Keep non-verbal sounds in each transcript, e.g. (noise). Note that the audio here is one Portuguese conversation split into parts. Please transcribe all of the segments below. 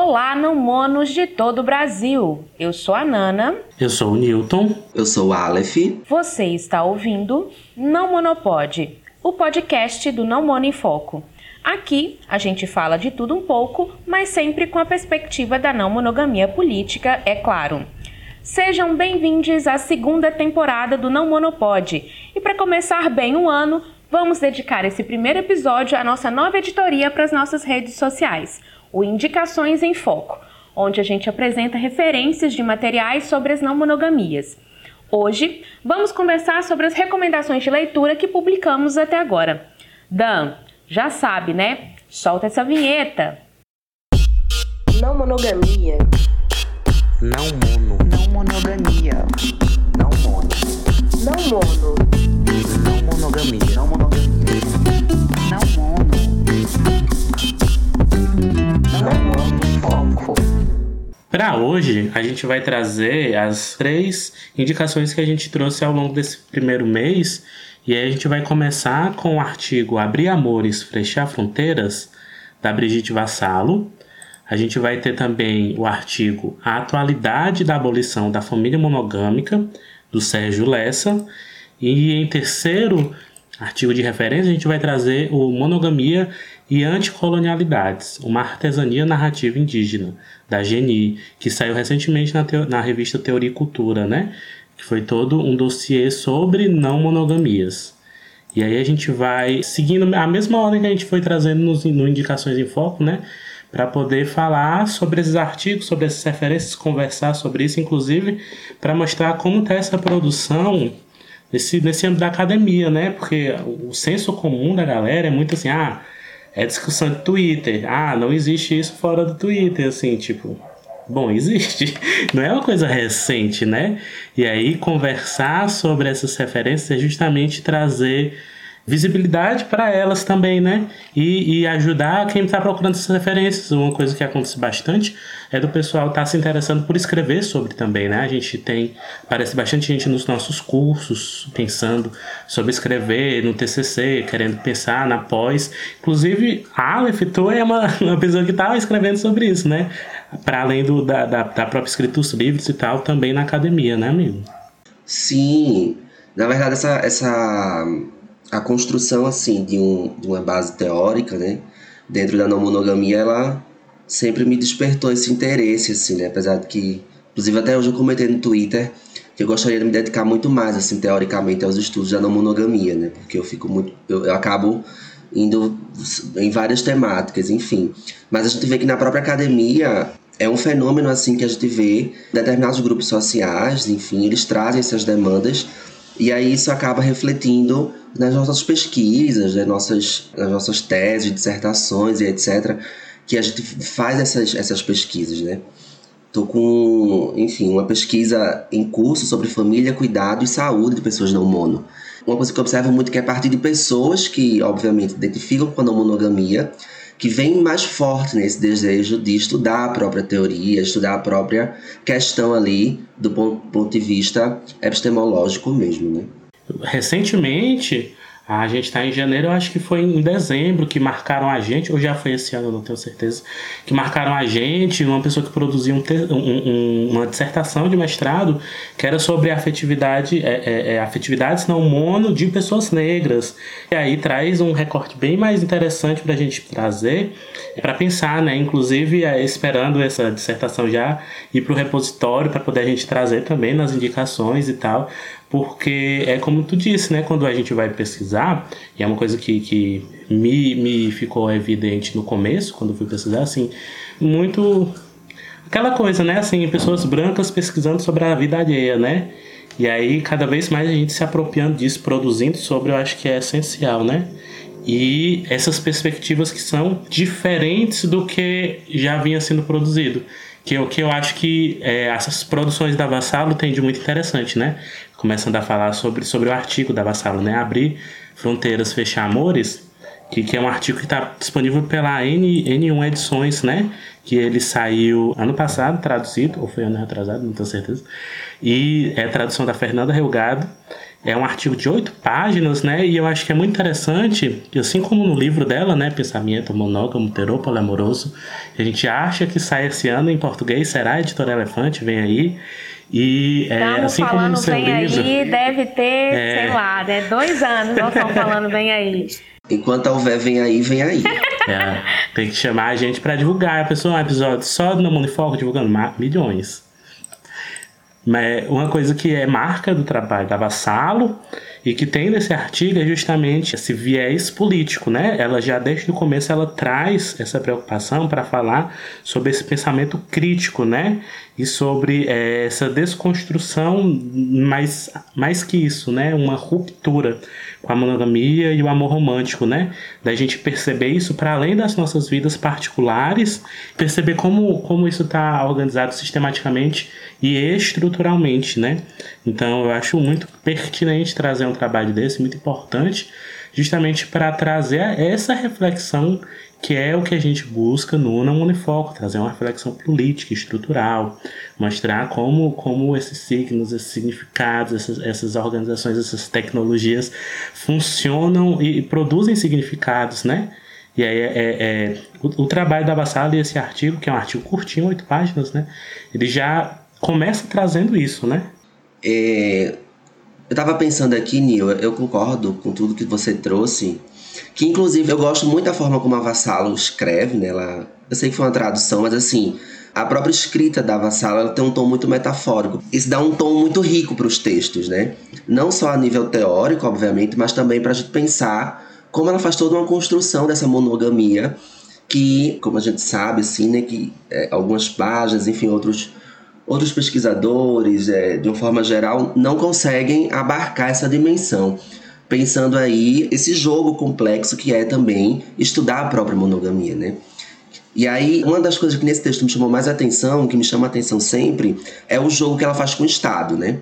Olá, não monos de todo o Brasil. Eu sou a Nana. Eu sou o Newton. Eu sou o Aleph. Você está ouvindo Não Monopode, o podcast do Não Mono em Foco. Aqui a gente fala de tudo um pouco, mas sempre com a perspectiva da não monogamia política, é claro. Sejam bem-vindos à segunda temporada do Não Monopode. E para começar bem o ano, vamos dedicar esse primeiro episódio à nossa nova editoria para as nossas redes sociais o Indicações em Foco, onde a gente apresenta referências de materiais sobre as não monogamias. Hoje, vamos conversar sobre as recomendações de leitura que publicamos até agora. Dan, já sabe, né? Solta essa vinheta. Não monogamia. Não mono. Não monogamia. Não mono. Não mono. Não monogamia. Não monogamia. Para hoje, a gente vai trazer as três indicações que a gente trouxe ao longo desse primeiro mês. E aí a gente vai começar com o artigo Abrir Amores, Fechar Fronteiras, da Brigitte Vassalo. A gente vai ter também o artigo A Atualidade da Abolição da Família Monogâmica, do Sérgio Lessa. E em terceiro artigo de referência, a gente vai trazer o Monogamia e Anticolonialidades, uma artesania narrativa indígena, da Geni, que saiu recentemente na, na revista Teoria e Cultura, né? Que foi todo um dossiê sobre não monogamias. E aí a gente vai seguindo a mesma ordem que a gente foi trazendo nos, no Indicações em Foco, né? Para poder falar sobre esses artigos, sobre essas referências, conversar sobre isso, inclusive para mostrar como está essa produção nesse, nesse âmbito da academia, né? Porque o senso comum da galera é muito assim, ah, é discussão de Twitter. Ah, não existe isso fora do Twitter, assim, tipo. Bom, (laughs) existe. Não é uma coisa recente, né? E aí, conversar sobre essas referências é justamente trazer visibilidade para elas também, né? E, e ajudar quem está procurando essas referências. Uma coisa que acontece bastante é do pessoal estar tá se interessando por escrever sobre também, né? A gente tem, parece bastante gente nos nossos cursos pensando sobre escrever no TCC, querendo pensar na pós. Inclusive, a Aleph, tu é uma, (laughs) uma pessoa que estava tá escrevendo sobre isso, né? Para além do, da, da, da própria escrita dos livros e tal, também na academia, né, amigo? Sim. Na verdade, essa, essa a construção assim de, um, de uma base teórica, né, dentro da não monogamia, ela sempre me despertou esse interesse, assim, né, apesar de que, inclusive até hoje eu comentei no Twitter que eu gostaria de me dedicar muito mais, assim, teoricamente aos estudos da não monogamia, né, porque eu fico muito, eu, eu acabo indo em várias temáticas, enfim. Mas a gente vê que na própria academia é um fenômeno assim que a gente vê determinados grupos sociais, enfim, eles trazem essas demandas e aí isso acaba refletindo nas nossas pesquisas, nas nossas, nas nossas teses, dissertações e etc., que a gente faz essas, essas pesquisas, né? Tô com, enfim, uma pesquisa em curso sobre família, cuidado e saúde de pessoas não mono. Uma coisa que eu observo muito é que é a partir de pessoas que, obviamente, identificam com a não monogamia, que vem mais forte nesse desejo de estudar a própria teoria, estudar a própria questão ali do ponto de vista epistemológico mesmo, né? Recentemente, a gente está em janeiro, eu acho que foi em dezembro que marcaram a gente, ou já foi esse ano, não tenho certeza, que marcaram a gente, uma pessoa que produziu um, um, uma dissertação de mestrado que era sobre afetividade, é, é, é, afetividades não mono de pessoas negras. E aí traz um recorte bem mais interessante para a gente trazer, para pensar, né? Inclusive é, esperando essa dissertação já ir para o repositório para poder a gente trazer também nas indicações e tal, porque é como tu disse, né? Quando a gente vai pesquisar, e é uma coisa que, que me, me ficou evidente no começo, quando fui pesquisar, assim, muito. Aquela coisa, né? Assim, pessoas brancas pesquisando sobre a vida alheia, né? E aí, cada vez mais a gente se apropriando disso, produzindo sobre, eu acho que é essencial, né? E essas perspectivas que são diferentes do que já vinha sendo produzido que eu, que eu acho que é, essas produções da Vassalo têm de muito interessante, né? Começando a falar sobre, sobre o artigo da Vassalo, né? Abrir fronteiras, fechar amores, que, que é um artigo que está disponível pela N, N1 Edições, né? Que ele saiu ano passado, traduzido, ou foi ano retrasado, não tenho certeza. E é a tradução da Fernanda Relgado. É um artigo de oito páginas, né? E eu acho que é muito interessante, assim como no livro dela, né? Pensamento monógamo, terou poliamoroso, a gente acha que sai esse ano em português, será Editora Elefante, vem aí. E é, Estamos assim como falando no seu bem livro. aí, deve ter, É. sei lá, né? Dois anos nós estamos falando bem aí. Enquanto houver, vem aí, vem aí. É, tem que chamar a gente pra divulgar. A pessoa, um episódio só do Mundo em Foco divulgando milhões. Mas uma coisa que é marca do trabalho da Vassalo e que tem nesse artigo é justamente esse viés político, né? Ela já desde o começo ela traz essa preocupação para falar sobre esse pensamento crítico, né? E sobre eh, essa desconstrução, mais, mais que isso, né? Uma ruptura com a monogamia e o amor romântico, né? Da gente perceber isso para além das nossas vidas particulares, perceber como, como isso está organizado sistematicamente e estruturalmente, né? Então eu acho muito pertinente trazer um trabalho desse, muito importante, justamente para trazer essa reflexão que é o que a gente busca no Não Unifoco, trazer uma reflexão política, estrutural, mostrar como, como esses signos, esses significados, essas, essas organizações, essas tecnologias funcionam e, e produzem significados, né? E aí é, é- o, o trabalho da Bassala e esse artigo, que é um artigo curtinho, oito páginas, né? Ele já começa trazendo isso, né? É, eu tava pensando aqui, Nil, eu concordo com tudo que você trouxe. Que inclusive eu gosto muito da forma como a Vassalo escreve, né? Ela, eu sei que foi uma tradução, mas assim, a própria escrita da Vassalo tem um tom muito metafórico. Isso dá um tom muito rico para os textos, né? Não só a nível teórico, obviamente, mas também para a gente pensar como ela faz toda uma construção dessa monogamia que, como a gente sabe, assim, né, que é, algumas páginas, enfim, outros outros pesquisadores, é, de uma forma geral, não conseguem abarcar essa dimensão. Pensando aí esse jogo complexo que é também estudar a própria monogamia, né? E aí, uma das coisas que nesse texto me chamou mais atenção, que me chama atenção sempre, é o jogo que ela faz com o Estado, né?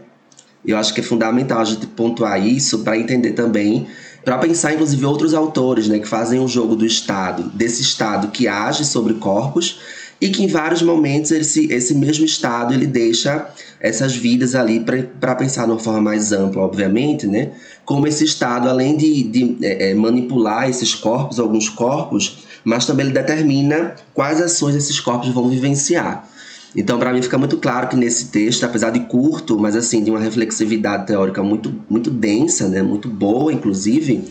Eu acho que é fundamental a gente pontuar isso para entender também, para pensar inclusive outros autores, né, que fazem o jogo do Estado, desse Estado que age sobre corpos e que em vários momentos esse, esse mesmo Estado ele deixa essas vidas ali para pensar de uma forma mais ampla, obviamente, né? Como esse Estado, além de, de é, é, manipular esses corpos, alguns corpos, mas também ele determina quais ações esses corpos vão vivenciar. Então, para mim, fica muito claro que nesse texto, apesar de curto, mas assim, de uma reflexividade teórica muito, muito densa, né? Muito boa, inclusive,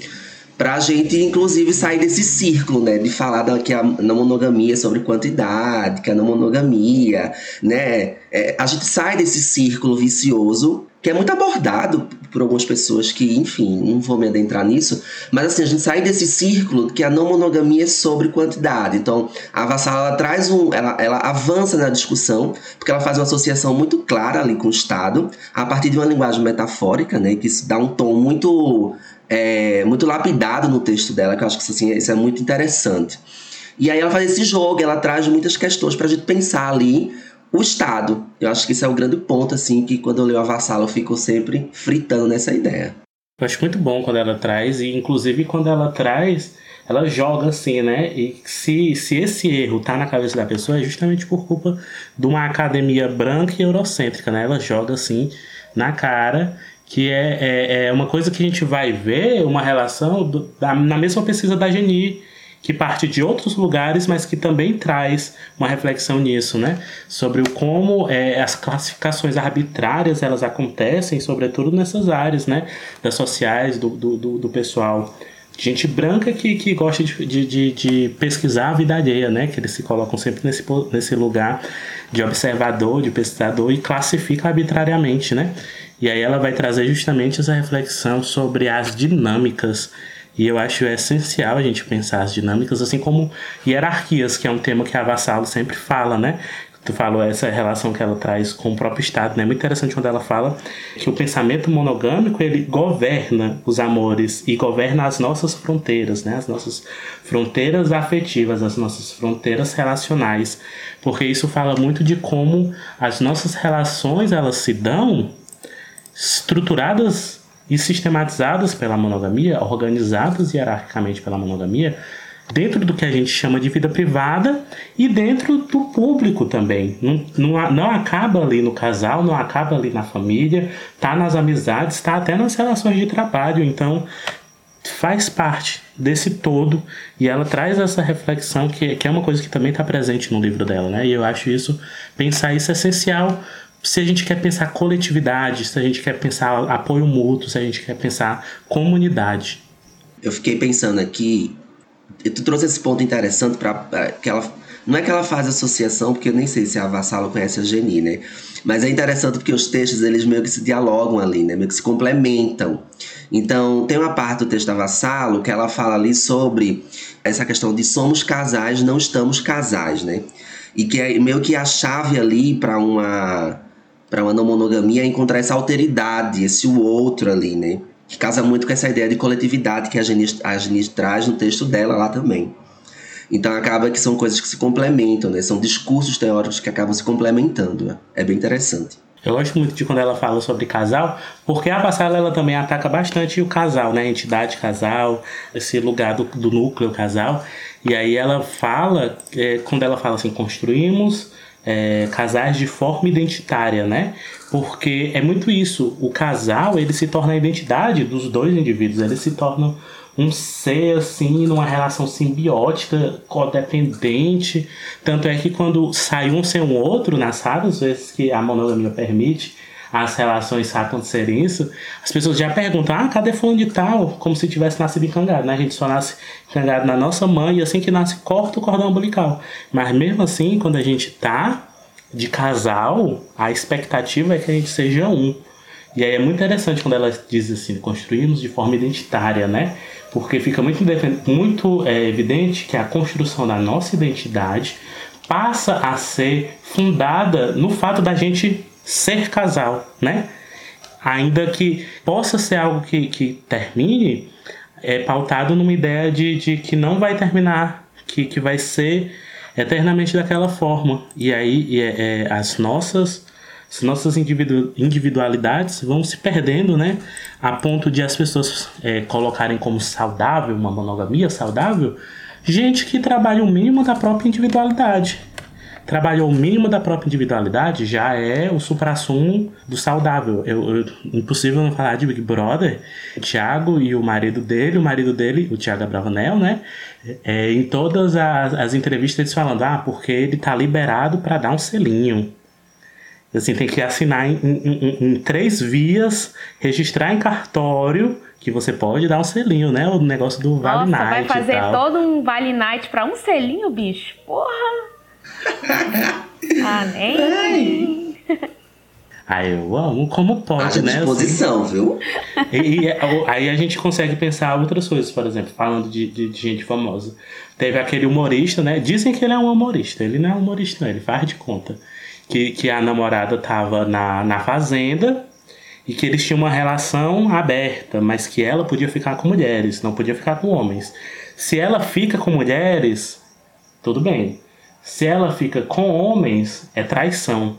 para a gente, inclusive, sair desse círculo, né? De falar da, que a não monogamia é sobre quantidade, que a não monogamia, né? É, a gente sai desse círculo vicioso, que é muito abordado por algumas pessoas que, enfim, não vou me adentrar nisso, mas assim, a gente sai desse círculo que a não monogamia é sobre quantidade. Então, a Vassala, ela traz um. Ela, ela avança na discussão, porque ela faz uma associação muito clara ali com o Estado, a partir de uma linguagem metafórica, né? Que isso dá um tom muito é, muito lapidado no texto dela, que eu acho que isso, assim, isso é muito interessante. E aí ela faz esse jogo, ela traz muitas questões pra gente pensar ali o Estado. Eu acho que isso é o grande ponto, assim, que quando eu leio a Vassala eu fico sempre fritando nessa ideia. Eu acho muito bom quando ela traz, e inclusive quando ela traz, ela joga assim, né? E se, se esse erro tá na cabeça da pessoa, é justamente por culpa de uma academia branca e eurocêntrica, né? Ela joga assim na cara, que é, é, é uma coisa que a gente vai ver, uma relação do- da, na mesma pesquisa da Geni, que parte de outros lugares, mas que também traz uma reflexão nisso, né? Sobre o como é, as classificações arbitrárias elas acontecem, sobretudo nessas áreas, né? Das sociais, do, do, do, pessoal. Gente branca que, que gosta de, de, de, pesquisar a vida alheia, né? Que eles se colocam sempre nesse, nesse lugar de observador, de pesquisador e classifica arbitrariamente, né? E aí ela vai trazer justamente essa reflexão sobre as dinâmicas e eu acho essencial a gente pensar as dinâmicas, assim como hierarquias, que é um tema que a Vassalo sempre fala, né? Tu falou essa relação que ela traz com o próprio Estado, né? É muito interessante quando ela fala que o pensamento monogâmico ele governa os amores e governa as nossas fronteiras, né? As nossas fronteiras afetivas, as nossas fronteiras relacionais, porque isso fala muito de como as nossas relações elas se dão estruturadas e sistematizadas pela monogamia, organizadas hierarquicamente pela monogamia, dentro do que a gente chama de vida privada e dentro do público também. Não, não, não acaba ali no casal, não acaba ali na família, tá nas amizades, tá até nas relações de trabalho. Então, faz parte desse todo e ela traz essa reflexão que, que é uma coisa que também está presente no livro dela, né? E eu acho isso, pensar isso é essencial se a gente quer pensar coletividade, se a gente quer pensar apoio mútuo, se a gente quer pensar comunidade. Eu fiquei pensando aqui, tu trouxe esse ponto interessante para que ela não é que ela faz associação, porque eu nem sei se a Vassalo conhece a Geni, né? Mas é interessante porque os textos, eles meio que se dialogam ali, né? Meio que se complementam. Então, tem uma parte do texto da Vassalo que ela fala ali sobre essa questão de somos casais, não estamos casais, né? E que é meio que a chave ali para uma para uma não monogamia é encontrar essa alteridade, esse outro ali, né? Que casa muito com essa ideia de coletividade que a Geni, a Geni traz no texto dela lá também. Então acaba que são coisas que se complementam, né? São discursos teóricos que acabam se complementando. Né? É bem interessante. Eu gosto muito de quando ela fala sobre casal, porque a Bassala ela também ataca bastante o casal, né? A entidade casal, esse lugar do, do núcleo casal. E aí ela fala, é, quando ela fala assim, construímos é, casais de forma identitária, né? Porque é muito isso. O casal ele se torna a identidade dos dois indivíduos. Eles se tornam um ser assim, numa relação simbiótica, codependente. Tanto é que quando sai um sem o outro, nas raras vezes que a monogamia permite as relações acontecerem isso, as pessoas já perguntam: ah, cadê fulano de tal? Como se tivesse nascido encangado, né? A gente só nasce encangado na nossa mãe e assim que nasce, corta o cordão umbilical. Mas mesmo assim, quando a gente tá de casal, a expectativa é que a gente seja um. E aí é muito interessante quando ela diz assim, construímos de forma identitária, né? Porque fica muito, muito é, evidente que a construção da nossa identidade passa a ser fundada no fato da gente ser casal, né? Ainda que possa ser algo que, que termine, é pautado numa ideia de, de que não vai terminar, que, que vai ser eternamente daquela forma. E aí é, é, as nossas as nossas individu individualidades vão se perdendo, né? A ponto de as pessoas é, colocarem como saudável, uma monogamia saudável, gente que trabalha o mínimo da própria individualidade. Trabalhou o mínimo da própria individualidade já é o supra-sumo do saudável. Eu, eu, impossível não falar de Big Brother. O Thiago e o marido dele, o marido dele, o Thiago Abravanel, né? É, em todas as, as entrevistas eles falando, ah, porque ele tá liberado para dar um selinho. Assim, tem que assinar em, em, em, em, três vias, registrar em cartório, que você pode dar um selinho, né? O negócio do Vale Nossa, Night. Vai fazer todo um Vale Night pra um selinho, bicho? Porra! Ah, nem. Ah, eu amo como pode, né? disposição, assim. viu? E, e, aí a gente consegue pensar outras coisas, por exemplo, falando de, de, de, gente famosa. Teve aquele humorista, né? Dizem que ele é um humorista. Ele não é humorista, não, ele faz de conta que, que a namorada tava na, na fazenda e que eles tinham uma relação aberta, mas que ela podia ficar com mulheres, não podia ficar com homens. Se ela fica com mulheres, tudo bem. Se ela fica com homens, é traição.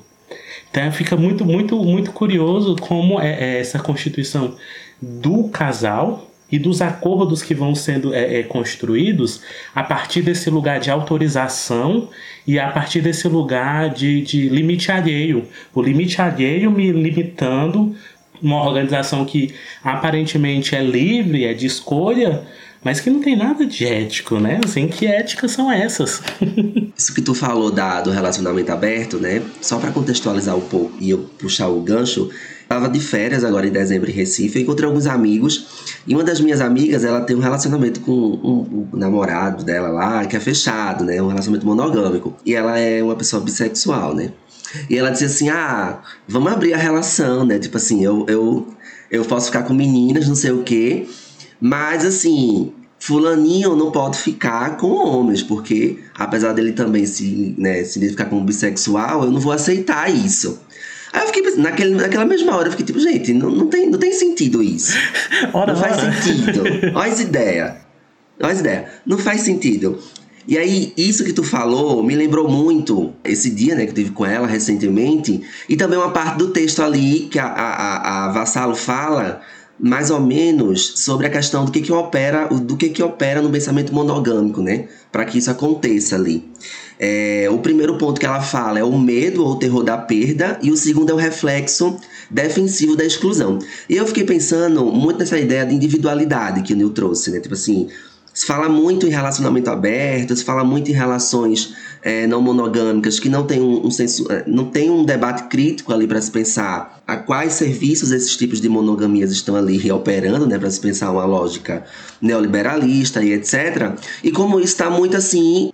Então fica muito, muito, muito curioso como é, é essa constituição do casal e dos acordos que vão sendo é, é, construídos a partir desse lugar de autorização e a partir desse lugar de, de limite alheio. O limite alheio me limitando uma organização que aparentemente é livre, é de escolha, mas que não tem nada de ético, né? Assim, que éticas são essas? (laughs) Isso que tu falou da, do relacionamento aberto, né? Só para contextualizar um pouco e eu puxar o gancho, Tava de férias agora em dezembro em Recife, eu encontrei alguns amigos e uma das minhas amigas, ela tem um relacionamento com um, um, namorado dela lá, que é fechado, né? Um relacionamento monogâmico. E ela é uma pessoa bissexual, né? E ela disse assim: "Ah, vamos abrir a relação, né? Tipo assim, eu eu eu posso ficar com meninas, não sei o quê, mas assim, fulaninho não pode ficar com homens, porque apesar dele também se, né, se identificar como bissexual, eu não vou aceitar isso. Aí eu fiquei naquele, naquela mesma hora, eu fiquei tipo, gente, não, não, tem, não tem sentido isso. (laughs) Ora, não faz ora. sentido. (laughs) Olha as ideias. Olha as ideias. Não faz sentido. E aí, isso que tu falou me lembrou muito esse dia, né, que eu tive com ela recentemente, e também uma parte do texto ali que a, a, a Vassalo fala mais ou menos sobre a questão do que que opera, do que que opera no pensamento monogâmico, né? Para que isso aconteça ali. É, o primeiro ponto que ela fala é o medo ou o terror da perda, e o segundo é o reflexo defensivo da exclusão. E eu fiquei pensando muito nessa ideia de individualidade que o Neil trouxe, né? Tipo assim, se fala muito em relacionamento aberto, se fala muito em relações é, não monogâmicas que não tem um, um senso, é, não tem um debate crítico ali para se pensar a quais serviços esses tipos de monogamias estão ali reoperando, né, para se pensar uma lógica neoliberalista e etc. E como está muito assim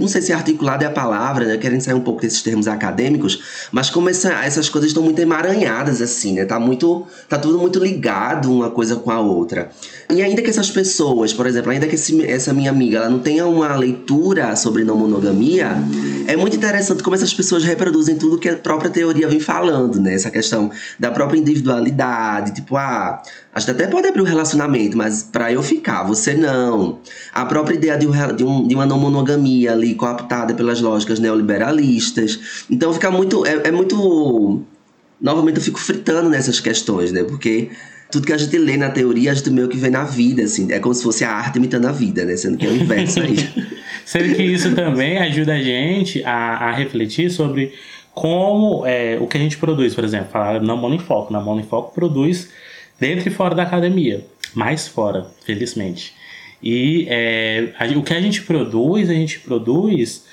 não sei se articulado é a palavra, né? Querem sair um pouco desses termos acadêmicos, mas como essa, essas coisas estão muito emaranhadas, assim, né? Tá muito. Tá tudo muito ligado uma coisa com a outra. E ainda que essas pessoas, por exemplo, ainda que esse, essa minha amiga ela não tenha uma leitura sobre não monogamia, é muito interessante como essas pessoas reproduzem tudo que a própria teoria vem falando, né? Essa questão da própria individualidade, tipo, ah, a gente até pode abrir um relacionamento, mas para eu ficar, você não. A própria ideia de, um, de, um, uma não monogamia ali cooptada pelas lógicas neoliberalistas. Então fica muito. É, é muito. Novamente eu fico fritando nessas questões, né? Porque tudo que a gente lê na teoria, a gente meio que vê na vida, assim. É como se fosse a arte imitando a vida, né? Sendo que é o inverso aí. (laughs) Sendo que isso também ajuda a gente a, a refletir sobre como é, o que a gente produz, por exemplo, falar na Monofoco. Na Monofoco produz dentro e fora da academia, mais fora, felizmente. E é, a, o que a gente produz, a gente produz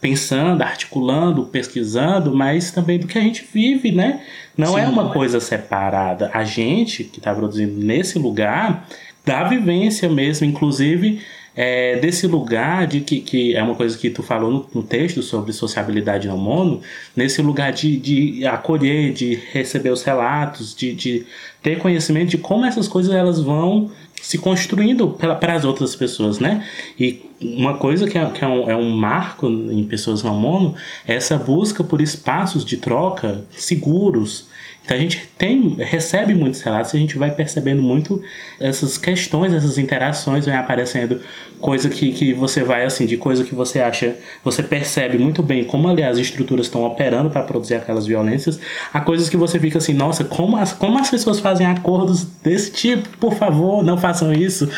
pensando, articulando, pesquisando, mas também do que a gente vive, né? Não é Sim. é uma coisa separada. A gente que está produzindo nesse lugar da vivência mesmo, inclusive é, desse lugar de que, que é uma coisa que tu falou no, no texto sobre sociabilidade no mono, nesse lugar de, de acolher, de receber os relatos, de, de ter conhecimento de como essas coisas elas vão se construindo para as outras pessoas, né? E uma coisa que, é, que é, um, é, um, marco em pessoas no mono é essa busca por espaços de troca seguros, então a gente tem, recebe muitos relatos e a gente vai percebendo muito essas questões, essas interações vem aparecendo, coisa que, que você vai assim, de coisa que você acha, você percebe muito bem como aliás as estruturas estão operando para produzir aquelas violências, a coisas que você fica assim, nossa, como as, como as pessoas fazem acordos desse tipo, por favor, não façam isso.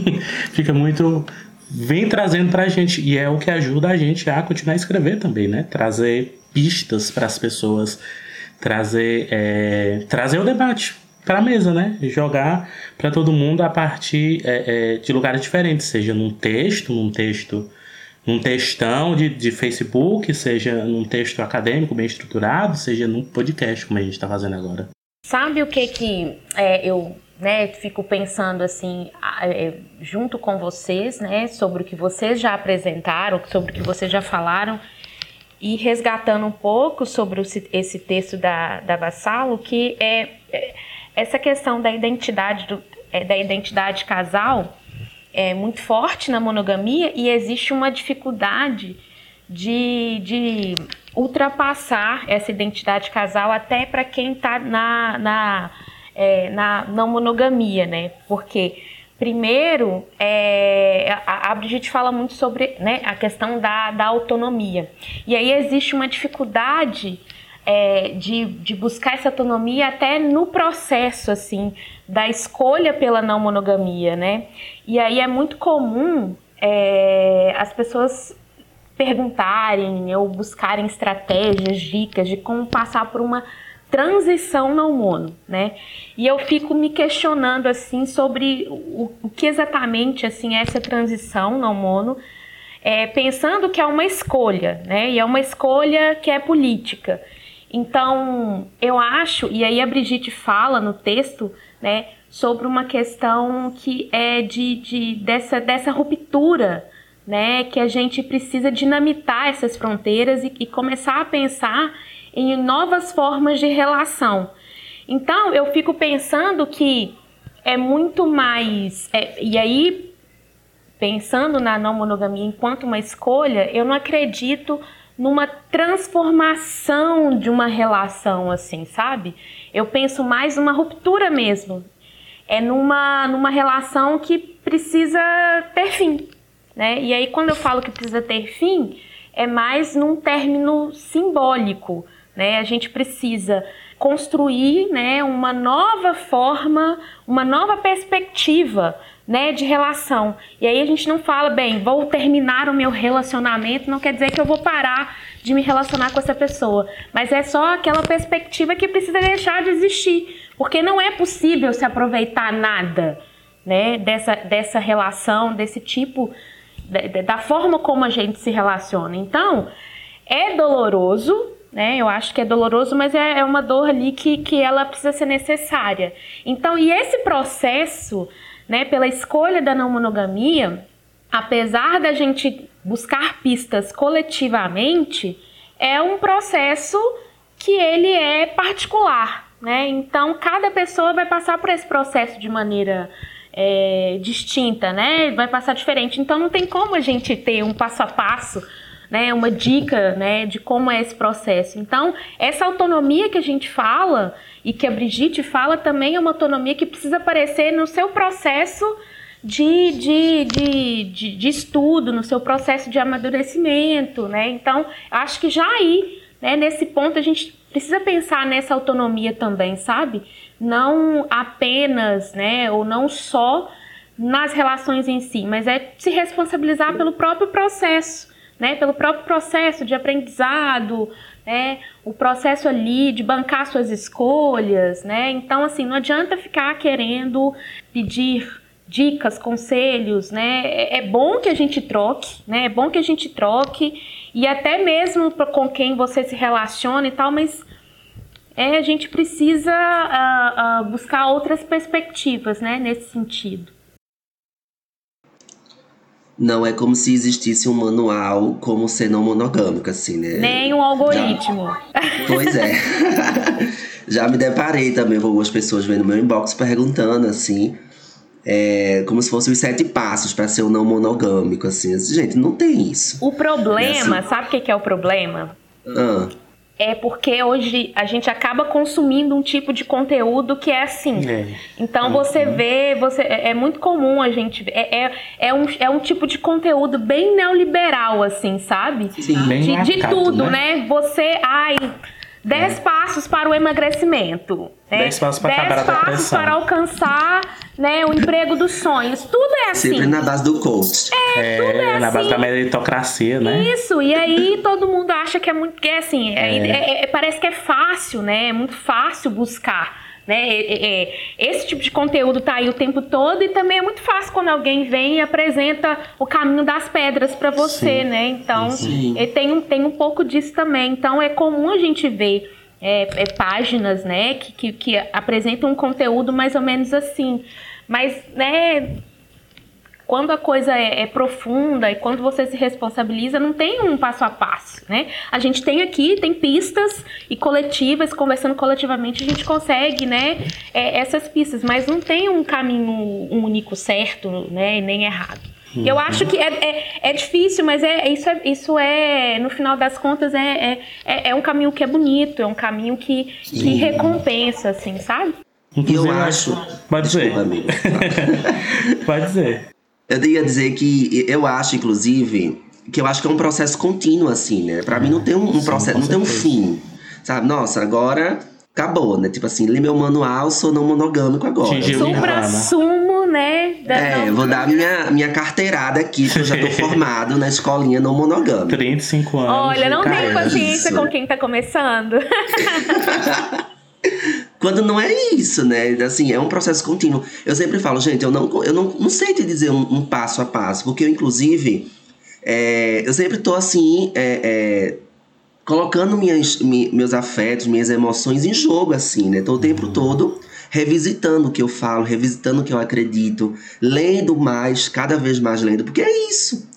(laughs) fica muito vem trazendo pra gente e é o que ajuda a gente a continuar a escrever também, né? Trazer pistas para as pessoas trazer, é, trazer o debate para a mesa, né? Jogar para todo mundo a partir é, é, de lugares diferentes, seja num texto, num texto, num textão de, de Facebook, seja num texto acadêmico bem estruturado, seja num podcast como a gente está fazendo agora. Sabe o que que é, eu né, fico pensando assim, é, junto com vocês, né, sobre o que vocês já apresentaram, sobre o que vocês já falaram e resgatando um pouco sobre esse texto da, da Vassalo, que é, é essa questão da identidade, do, é, da identidade casal é muito forte na monogamia e existe uma dificuldade de, de ultrapassar essa identidade casal até para quem está na, na, é, na não monogamia, né? Porque Primeiro, é, a, a Brigitte fala muito sobre né, a questão da, da autonomia. E aí existe uma dificuldade é, de, de buscar essa autonomia até no processo, assim, da escolha pela não monogamia, né? E aí é muito comum é, as pessoas perguntarem ou buscarem estratégias, dicas de como passar por uma transição não mono, né? E eu fico me questionando assim sobre o, o que exatamente assim é essa transição não mono, é, pensando que é uma escolha, né? E é uma escolha que é política. Então, eu acho, e aí a Brigitte fala no texto, né, sobre uma questão que é de, de dessa, dessa ruptura, né, que a gente precisa dinamitar essas fronteiras e, e começar a pensar em novas formas de relação. Então, eu fico pensando que é muito mais. É, e aí, pensando na não monogamia enquanto uma escolha, eu não acredito numa transformação de uma relação assim, sabe? Eu penso mais numa ruptura mesmo. É numa, numa relação que precisa ter fim. Né? E aí, quando eu falo que precisa ter fim, é mais num término simbólico né? A gente precisa construir, né, uma nova forma, uma nova perspectiva, né, de relação. E aí a gente não fala, bem, vou terminar o meu relacionamento, não quer dizer que eu vou parar de me relacionar com essa pessoa, mas é só aquela perspectiva que precisa deixar de existir, porque não é possível se aproveitar nada, né, dessa, dessa relação, desse tipo, da, da forma como a gente se relaciona. Então, é doloroso, né? Eu acho que é doloroso, mas é, é uma dor ali que, que ela precisa ser necessária. Então, e esse processo, né, pela escolha da não monogamia, apesar da gente buscar pistas coletivamente, é um processo que ele é particular, né? Então, cada pessoa vai passar por esse processo de maneira é, distinta, né? Vai passar diferente. Então, não tem como a gente ter um passo a passo né, uma dica né, de como é esse processo. Então, essa autonomia que a gente fala e que a Brigitte fala também é uma autonomia que precisa aparecer no seu processo de, de, de, de, de estudo, no seu processo de amadurecimento. Né? Então, acho que já aí, né, nesse ponto, a gente precisa pensar nessa autonomia também, sabe? Não apenas, né, ou não só nas relações em si, mas é se responsabilizar pelo próprio processo né, pelo próprio processo de aprendizado, né, o processo ali de bancar suas escolhas, né? Então, assim, não adianta ficar querendo pedir dicas, conselhos, né? É, é bom que a gente troque, né? É bom que a gente troque e até mesmo com quem você se relaciona e tal, mas é, a gente precisa uh, uh, buscar outras perspectivas, né? Nesse sentido não é como se existisse um manual como ser não monogâmico, assim, né? Nem um algoritmo. Já... Pois é. (laughs) Já me deparei também com algumas pessoas vendo meu inbox perguntando, assim, é, como se fossem os sete passos para ser um não monogâmico, assim. Gente, não tem isso. O problema, é assim... sabe o que é o problema? Ah é porque hoje a gente acaba consumindo um tipo de conteúdo que é assim. É. Então uhum. você vê, você é, é muito comum a gente é, é, é, um, é um tipo de conteúdo bem neoliberal, assim, sabe? Sim, bem de, de tudo, né? né? Você, ai, dez é. passos para o emagrecimento. Né? Dez passos para acabar a passos para alcançar né, o emprego dos sonhos. Tudo é assim. Sempre na base do coach. É, tudo é, é na assim. base da meritocracia, né? Isso, e aí todo mundo acha que é muito. Que é assim, é. É, é, parece que é fácil, né? É muito fácil buscar. Né? esse tipo de conteúdo tá aí o tempo todo e também é muito fácil quando alguém vem e apresenta o caminho das pedras para você, Sim. né? Então, Sim. tem, um, tem um pouco disso também. Então, é comum a gente ver é, é, páginas, né, que, que, que, apresentam um conteúdo mais ou menos assim. Mas, né, quando a coisa é, é, profunda e quando você se responsabiliza, não tem um passo a passo, né? A gente tem aqui, tem pistas e coletivas, conversando coletivamente, a gente consegue, né, é, essas pistas, mas não tem um caminho único certo, né, nem errado. Uhum. Eu acho que é, é, é, difícil, mas é, isso, é, isso é, no final das contas, é, é, é, é um caminho que é bonito, é um caminho que, que recompensa, assim, sabe? eu acho. Pode dizer. (laughs) Pode dizer. Eu ia dizer que eu acho, inclusive, que eu acho que é um processo contínuo, assim, né? Pra mim não tem um, um Sim, processo, não tem um fim. Sabe? Nossa, agora acabou, né? Tipo assim, li meu manual, sou não monogâmico agora. Supra-sumo, né? é, não... vou dar minha, minha carteirada aqui, que eu já tô (laughs) formado na escolinha não monogâmica. 35 anos. Olha, não tenho paciência com quem tá começando. (laughs) Quando não é isso, né? Assim, é um processo contínuo. Eu sempre falo, gente, eu não, eu não, não sei te dizer um, um passo a passo, porque eu, inclusive, é, eu sempre tô assim, é, é, colocando minhas, meus afetos, minhas emoções em jogo, assim, né? Tô o tempo todo revisitando o que eu falo, revisitando o que eu acredito, lendo mais, cada vez mais lendo, porque é isso.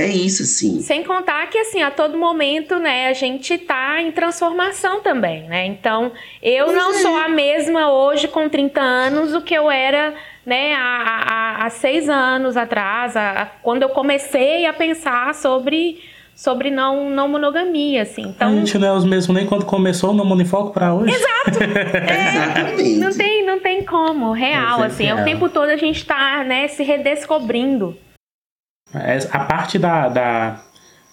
É isso, sim. Sem contar que, assim, a todo momento, né, a gente tá em transformação também, né? Então, eu pois não é. sou a mesma hoje com 30 anos do que eu era, né, há, há, há seis anos atrás, há, quando eu comecei a pensar sobre sobre não, não monogamia, assim. Então, a gente não é os mesmos nem quando começou o Não Monifoco para hoje. Exato! (laughs) É, não, tem, não tem como, real, assim. É o tempo todo a gente tá, né, se redescobrindo. É, a parte da, da,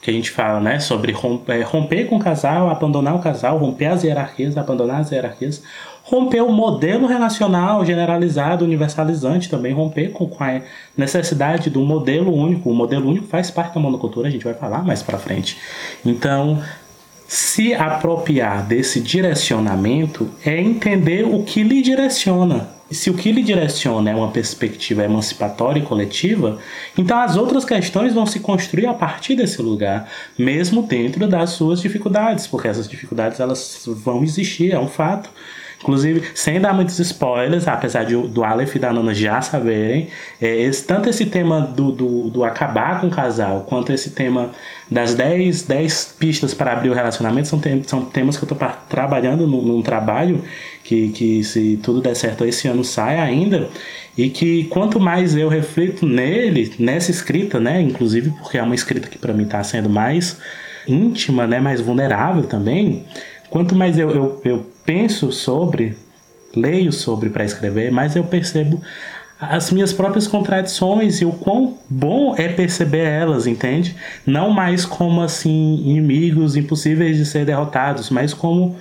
que a gente fala, né, sobre romper, romper com o casal, abandonar o casal, romper as hierarquias, abandonar as hierarquias, romper o modelo relacional generalizado, universalizante também, romper com a necessidade do modelo único. O modelo único faz parte da monocultura, a gente vai falar mais para frente. Então, se apropriar desse direcionamento é entender o que lhe direciona. Se o que lhe direciona é uma perspectiva emancipatória e coletiva, então as outras questões vão se construir a partir desse lugar, mesmo dentro das suas dificuldades, porque essas dificuldades elas vão existir, é um fato. Inclusive, sem dar muitos spoilers, apesar de, do Aleph e da Nana já saberem, é, esse, tanto esse tema do, do, do, acabar com o casal, quanto esse tema das 10, 10 pistas para abrir o relacionamento, são, tem, são temas que eu estou trabalhando num, num trabalho que, que, se tudo der certo, esse ano sai ainda. E que quanto mais eu reflito nele, nessa escrita, né, inclusive porque é uma escrita que para mim está sendo mais íntima, né, mais vulnerável também, quanto mais eu, eu, eu penso sobre, leio sobre para escrever, mais eu percebo as minhas próprias contradições e o quão bom é perceber elas, entende? Não mais como assim inimigos impossíveis de ser derrotados, mas como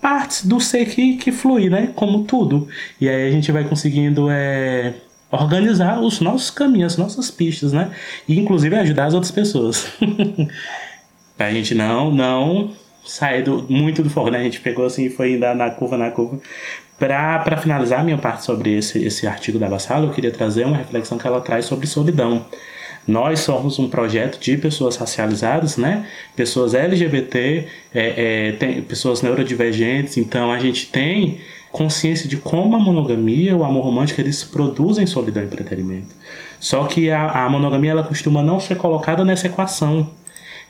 partes do ser que, que flui, né? Como tudo. E aí a gente vai conseguindo é, organizar os nossos caminhos, as nossas pistas, né? E inclusive ajudar as outras pessoas. (laughs) pra gente não, não sair do, muito do foco, né? A gente pegou assim e foi ainda na curva, na curva. Para finalizar a minha parte sobre esse, esse artigo da Vassalo, eu queria trazer uma reflexão que ela traz sobre solidão. Nós somos um projeto de pessoas racializadas, né? Pessoas LGBT, é, é, tem, pessoas neurodivergentes, então a gente tem consciência de como a monogamia, o amor romântico, eles produzem solidão e entretenimento. Só que a, a monogamia ela costuma não ser colocada nessa equação.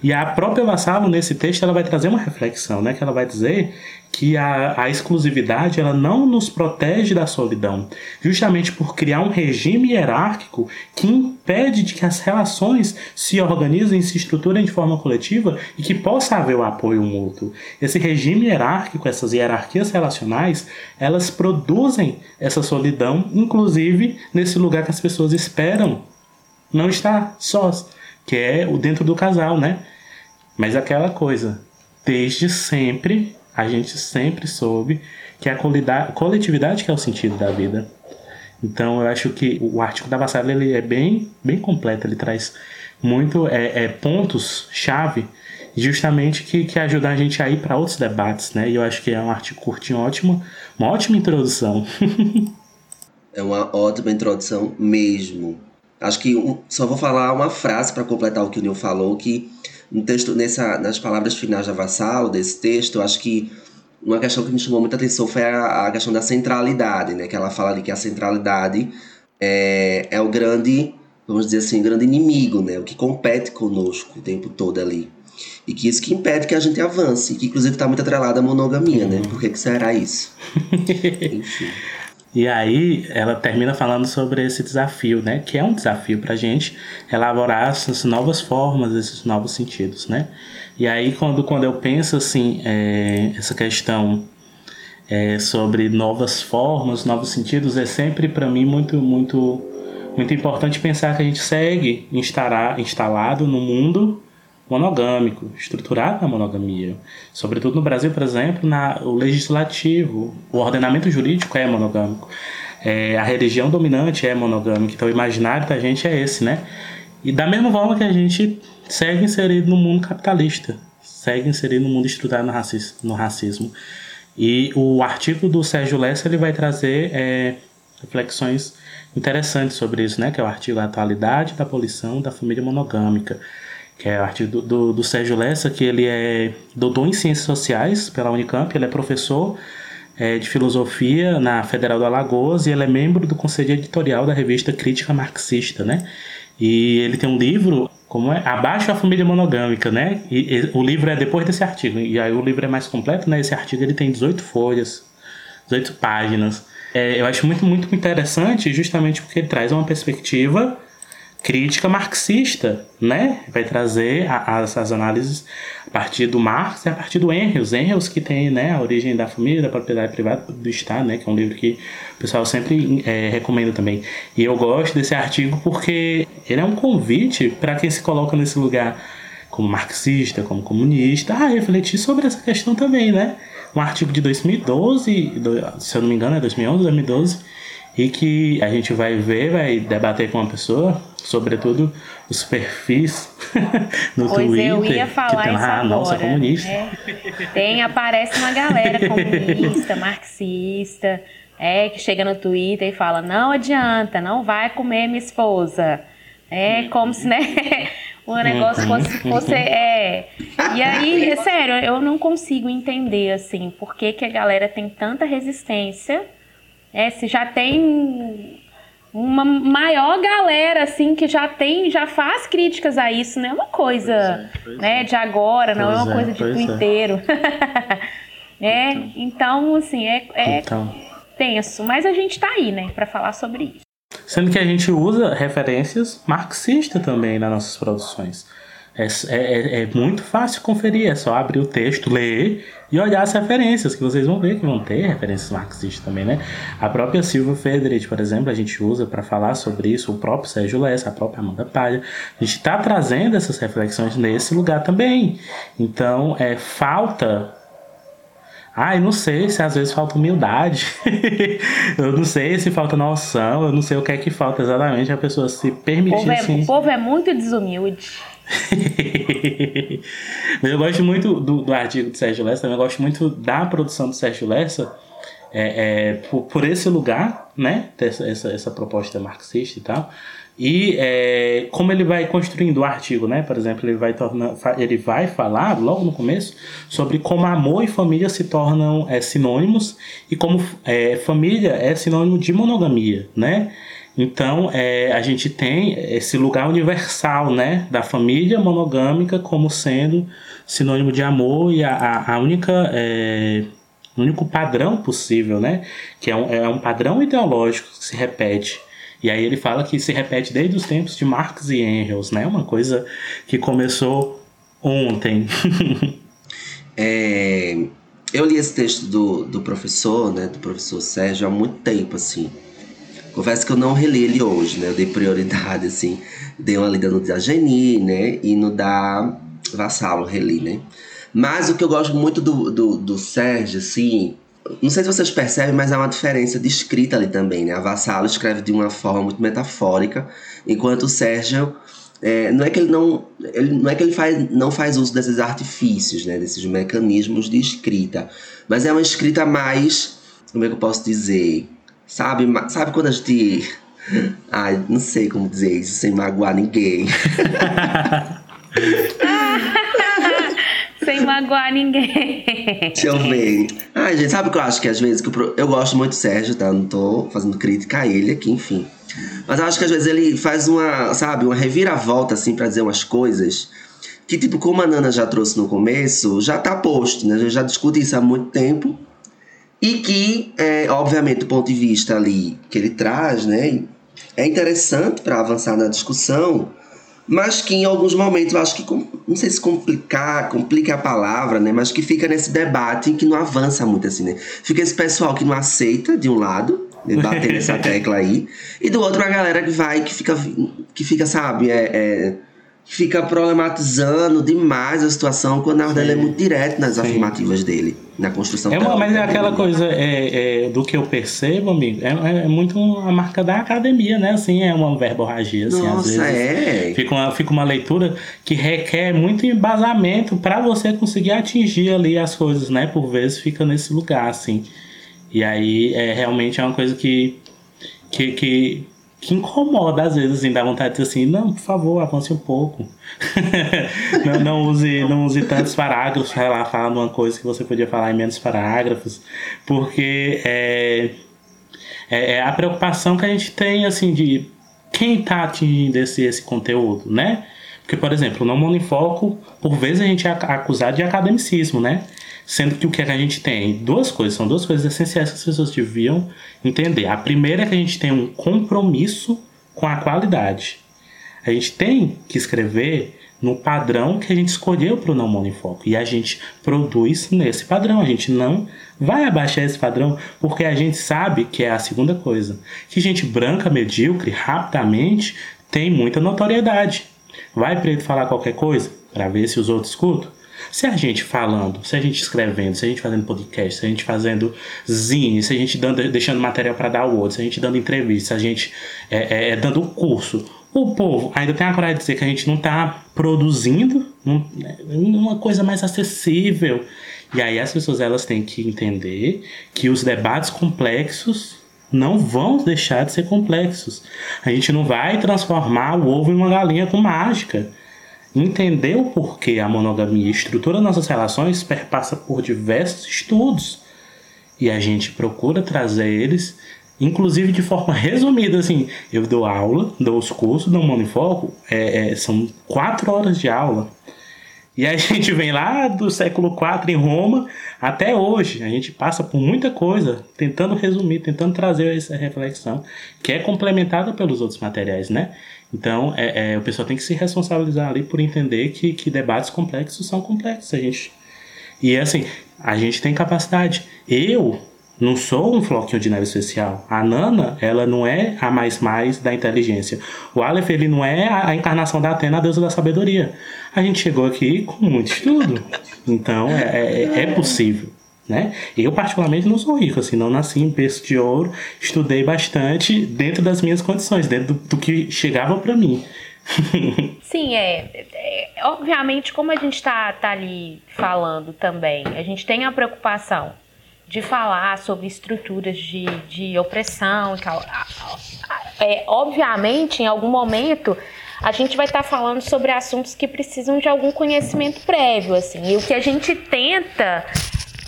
E a própria Vassalo, nesse texto, ela vai trazer uma reflexão, né? Que ela vai dizer que a, a exclusividade ela não nos protege da solidão, justamente por criar um regime hierárquico que impede de que as relações se organizem, se estruturem de forma coletiva e que possa haver o apoio mútuo. Esse regime hierárquico, essas hierarquias relacionais, elas produzem essa solidão, inclusive nesse lugar que as pessoas esperam não estar sós que é o dentro do casal, né? Mas aquela coisa, desde sempre, a gente sempre soube que a coletividade que é o sentido da vida. Então eu acho que o artigo da Vassala ele é bem, bem completo, ele traz muito é, é pontos-chave justamente que, que ajudam a gente a ir para outros debates, né? E eu acho que é um artigo curtinho ótimo, uma ótima introdução. (laughs) é uma ótima introdução mesmo. Acho que um, só vou falar uma frase para completar o que o Neil falou, que no texto, nessa, nas palavras finais da Vassalo, desse texto, acho que uma questão que me chamou muita atenção foi a, a questão da centralidade, né? Que ela fala ali que a centralidade é, é o grande, vamos dizer assim, grande inimigo, né? O que compete conosco o tempo todo ali. E que isso que impede que a gente avance, que inclusive está muito atrelada à monogamia, né? Por que, que será isso? (laughs) Enfim. E aí ela termina falando sobre esse desafio, né? Que é um desafio para a gente elaborar essas novas formas, esses novos sentidos, né? E aí quando, quando eu penso assim, é, essa questão é, sobre novas formas, novos sentidos, é sempre para mim muito, muito, muito importante pensar que a gente segue instalar, instalado no mundo monogâmico, estruturado na monogamia. Sobretudo no Brasil, por exemplo, na, o legislativo, o ordenamento jurídico é monogâmico. É, a religião dominante é monogâmica. Então o imaginário da gente é esse, né? E da mesma forma que a gente segue inserido no mundo capitalista, segue inserido no mundo estruturado no racismo. No racismo. E o artigo do Sérgio Lessa ele vai trazer é, reflexões interessantes sobre isso, né? Que é o artigo A Atualidade da Abolição da Família Monogâmica que é o artigo do, do, do, Sérgio Lessa, que ele é doutor em Ciências Sociais pela Unicamp, ele é professor é, de Filosofia na Federal do Alagoas e ele é membro do conselho editorial da revista Crítica Marxista, né? E ele tem um livro, como é? Abaixo a Família Monogâmica, né? E, e, o livro é depois desse artigo, e aí o livro é mais completo, né? Esse artigo ele tem 18 folhas, 18 páginas. É, eu acho muito, muito interessante justamente porque ele traz uma perspectiva crítica marxista, né? Vai trazer as, as análises a partir do Marx e a partir do Engels. Engels que tem né, a origem da família, da propriedade privada do Estado, né? Que é um livro que o pessoal sempre é, recomenda também. E eu gosto desse artigo porque ele é um convite para quem se coloca nesse lugar como marxista, como comunista, a refletir sobre essa questão também, né? Um artigo de 2012, se eu não me engano é 2011, 2012, e que a gente vai ver, vai debater com uma pessoa, sobretudo os perfis (laughs) no pois Twitter. eu ia falar que tem agora. nossa, comunista. né? Tem, aparece uma galera comunista, marxista, é, que chega no Twitter e fala, não adianta, não vai comer minha esposa. É como se, né, (laughs) o negócio Uhum, fosse, fosse é. E aí, é sério, eu não consigo entender, assim, por que, que a galera tem tanta resistência, é, se já tem uma maior galera assim que já tem, já faz críticas a isso, não é uma coisa, né, de agora, não é Pois uma é, coisa de pois é. (laughs) é, então assim, é, é Então, tenso, mas a gente tá aí, né, para falar sobre isso. Sendo que a gente usa referências marxistas também nas nossas produções. É, é, é muito fácil conferir, é só abrir o texto, ler e olhar as referências, que vocês vão ver que vão ter referências marxistas também, né? A própria Silvia Federich, por exemplo, a gente usa para falar sobre isso, o próprio Sérgio Lessa, a própria Amanda Palha. A gente está trazendo essas reflexões nesse lugar também. Então, é falta Ai, não sei se às vezes falta humildade. (laughs) eu não sei se falta noção, eu não sei o que é que falta exatamente a pessoa se O permitir povo, é, assim. o povo é muito desumilde. (laughs) Mas eu gosto muito do, do artigo do Sérgio Lessa, também eu gosto muito da produção do Sérgio Lessa é, é, por, por esse lugar, né? Dessa, essa, essa proposta marxista e tal. E é, como ele vai construindo o artigo, né? Por exemplo, ele vai, tornar, ele vai falar logo no começo sobre como amor e família se tornam é, sinônimos e como é, família é sinônimo de monogamia, né? Então, é, a gente tem esse lugar universal, né, da família monogâmica como sendo sinônimo de amor e a, a, única, é, único padrão possível, né, que é um, é um padrão ideológico que se repete. E aí ele fala que se repete desde os tempos de Marx e Engels, né, uma coisa que começou ontem. (laughs) É, eu li esse texto do, do professor, né, do professor Sérgio, há muito tempo, assim. Confesso que eu não reli ele hoje, né? Eu dei prioridade, assim. Dei uma lida no da Geni, né? E no da Vassalo, reli, né? Mas o que eu gosto muito do, do, do Sérgio, assim... Não sei se vocês percebem, mas há uma diferença de escrita ali também, né? A Vassalo escreve de uma forma muito metafórica, enquanto o Sérgio... é, não é que ele não ele, não é que ele faz, não faz uso desses artifícios, né, desses mecanismos de escrita, mas é uma escrita mais, como é que eu posso dizer, sabe, sabe quando a gente, (laughs) ai, não sei como dizer isso sem magoar ninguém, (laughs) Sem magoar ninguém. Deixa eu ver. Ai, gente, sabe o que eu acho que às vezes que pro- eu gosto muito do Sérgio, tá? Não tô fazendo crítica a ele aqui, enfim. Mas eu acho que às vezes ele faz uma, sabe, uma reviravolta assim pra dizer umas coisas que tipo como a Nana já trouxe no começo, já tá posto, né? A gente já discute isso há muito tempo. E que, é, obviamente, do ponto de vista ali que ele traz, né, é interessante para avançar na discussão, mas que em alguns momentos eu acho que, não sei se complicar, complica a palavra, né, mas que fica nesse debate que não avança muito assim, né. Fica esse pessoal que não aceita, de um lado, né, bater nessa (laughs) tecla aí, e do outro a galera que vai, que fica, que fica sabe, é, é, fica problematizando demais a situação, quando na verdade ele é muito direto nas Sim. afirmativas dele, na construção É uma, mas é aquela coisa é, é, do que eu percebo, amigo, é, é- muito a marca da academia, né? Assim, é uma verborragia, assim, às Nossa, vezes. é. Fica uma, fica uma leitura que requer muito embasamento para você conseguir atingir ali as coisas, né? Por vezes fica nesse lugar, assim. E aí é realmente é uma coisa que, que, que, que incomoda às vezes, assim, dá vontade de dizer assim, não, por favor, avance um pouco. (laughs) não, não, use, não use tantos parágrafos para lá falando uma coisa que você podia falar em menos parágrafos, porque é, é, é a preocupação que a gente tem, assim, de quem está atingindo esse, esse conteúdo, né? Porque, por exemplo, no Monofoco, por vezes a gente é ac- acusado de academicismo, né? Sendo que o que, a gente tem? Duas coisas, são duas coisas essenciais que as pessoas deviam entender. A primeira é que a gente tem um compromisso com a qualidade. A gente tem que escrever no padrão que a gente escolheu para o não monofoco. E a gente produz nesse padrão. A gente não vai abaixar esse padrão porque a gente sabe que é a segunda coisa. Que gente branca, medíocre, rapidamente, tem muita notoriedade. Vai preto falar qualquer coisa? para ver se os outros escutam. Se a gente falando, se a gente escrevendo, se a gente fazendo podcast, se a gente fazendo zine, se a gente dando, deixando material para dar ao outro, se a gente dando entrevista, se a gente é, é, dando curso, o povo ainda tem a coragem de dizer que a gente não está produzindo uma coisa mais acessível. E aí as pessoas elas têm que entender que os debates complexos não vão deixar de ser complexos. A gente não vai transformar o ovo em uma galinha com mágica. Entender o porquê a monogamia estrutura nossas relações perpassa por diversos estudos. E a gente procura trazer eles, inclusive de forma resumida. Assim, eu dou aula, dou os cursos, dou um foco, é, é, são quatro horas de aula. E a (laughs) gente vem lá do século IV em Roma até hoje. A gente passa por muita coisa, tentando resumir, tentando trazer essa reflexão, que é complementada pelos outros materiais, né? Então, é, é, o pessoal tem que se responsabilizar ali por entender que, que debates complexos são complexos. A gente, e assim, a gente tem capacidade. Eu não sou um floquinho de neve especial. A Nana, ela não é a mais mais da inteligência. O Aleph, ele não é a encarnação da Atena, a deusa da sabedoria. A gente chegou aqui com muito estudo. Então, é, é, é possível. Né? Eu, particularmente, não sou rico, assim, não nasci em berço de ouro, estudei bastante dentro das minhas condições, dentro do, do que chegava para mim. (laughs) Sim, é, é, Obviamente, como a gente está tá ali falando também, a gente tem a preocupação de falar sobre estruturas de, de opressão e tal. É, obviamente, em algum momento, a gente vai estar tá falando sobre assuntos que precisam de algum conhecimento prévio, assim. E o que a gente tenta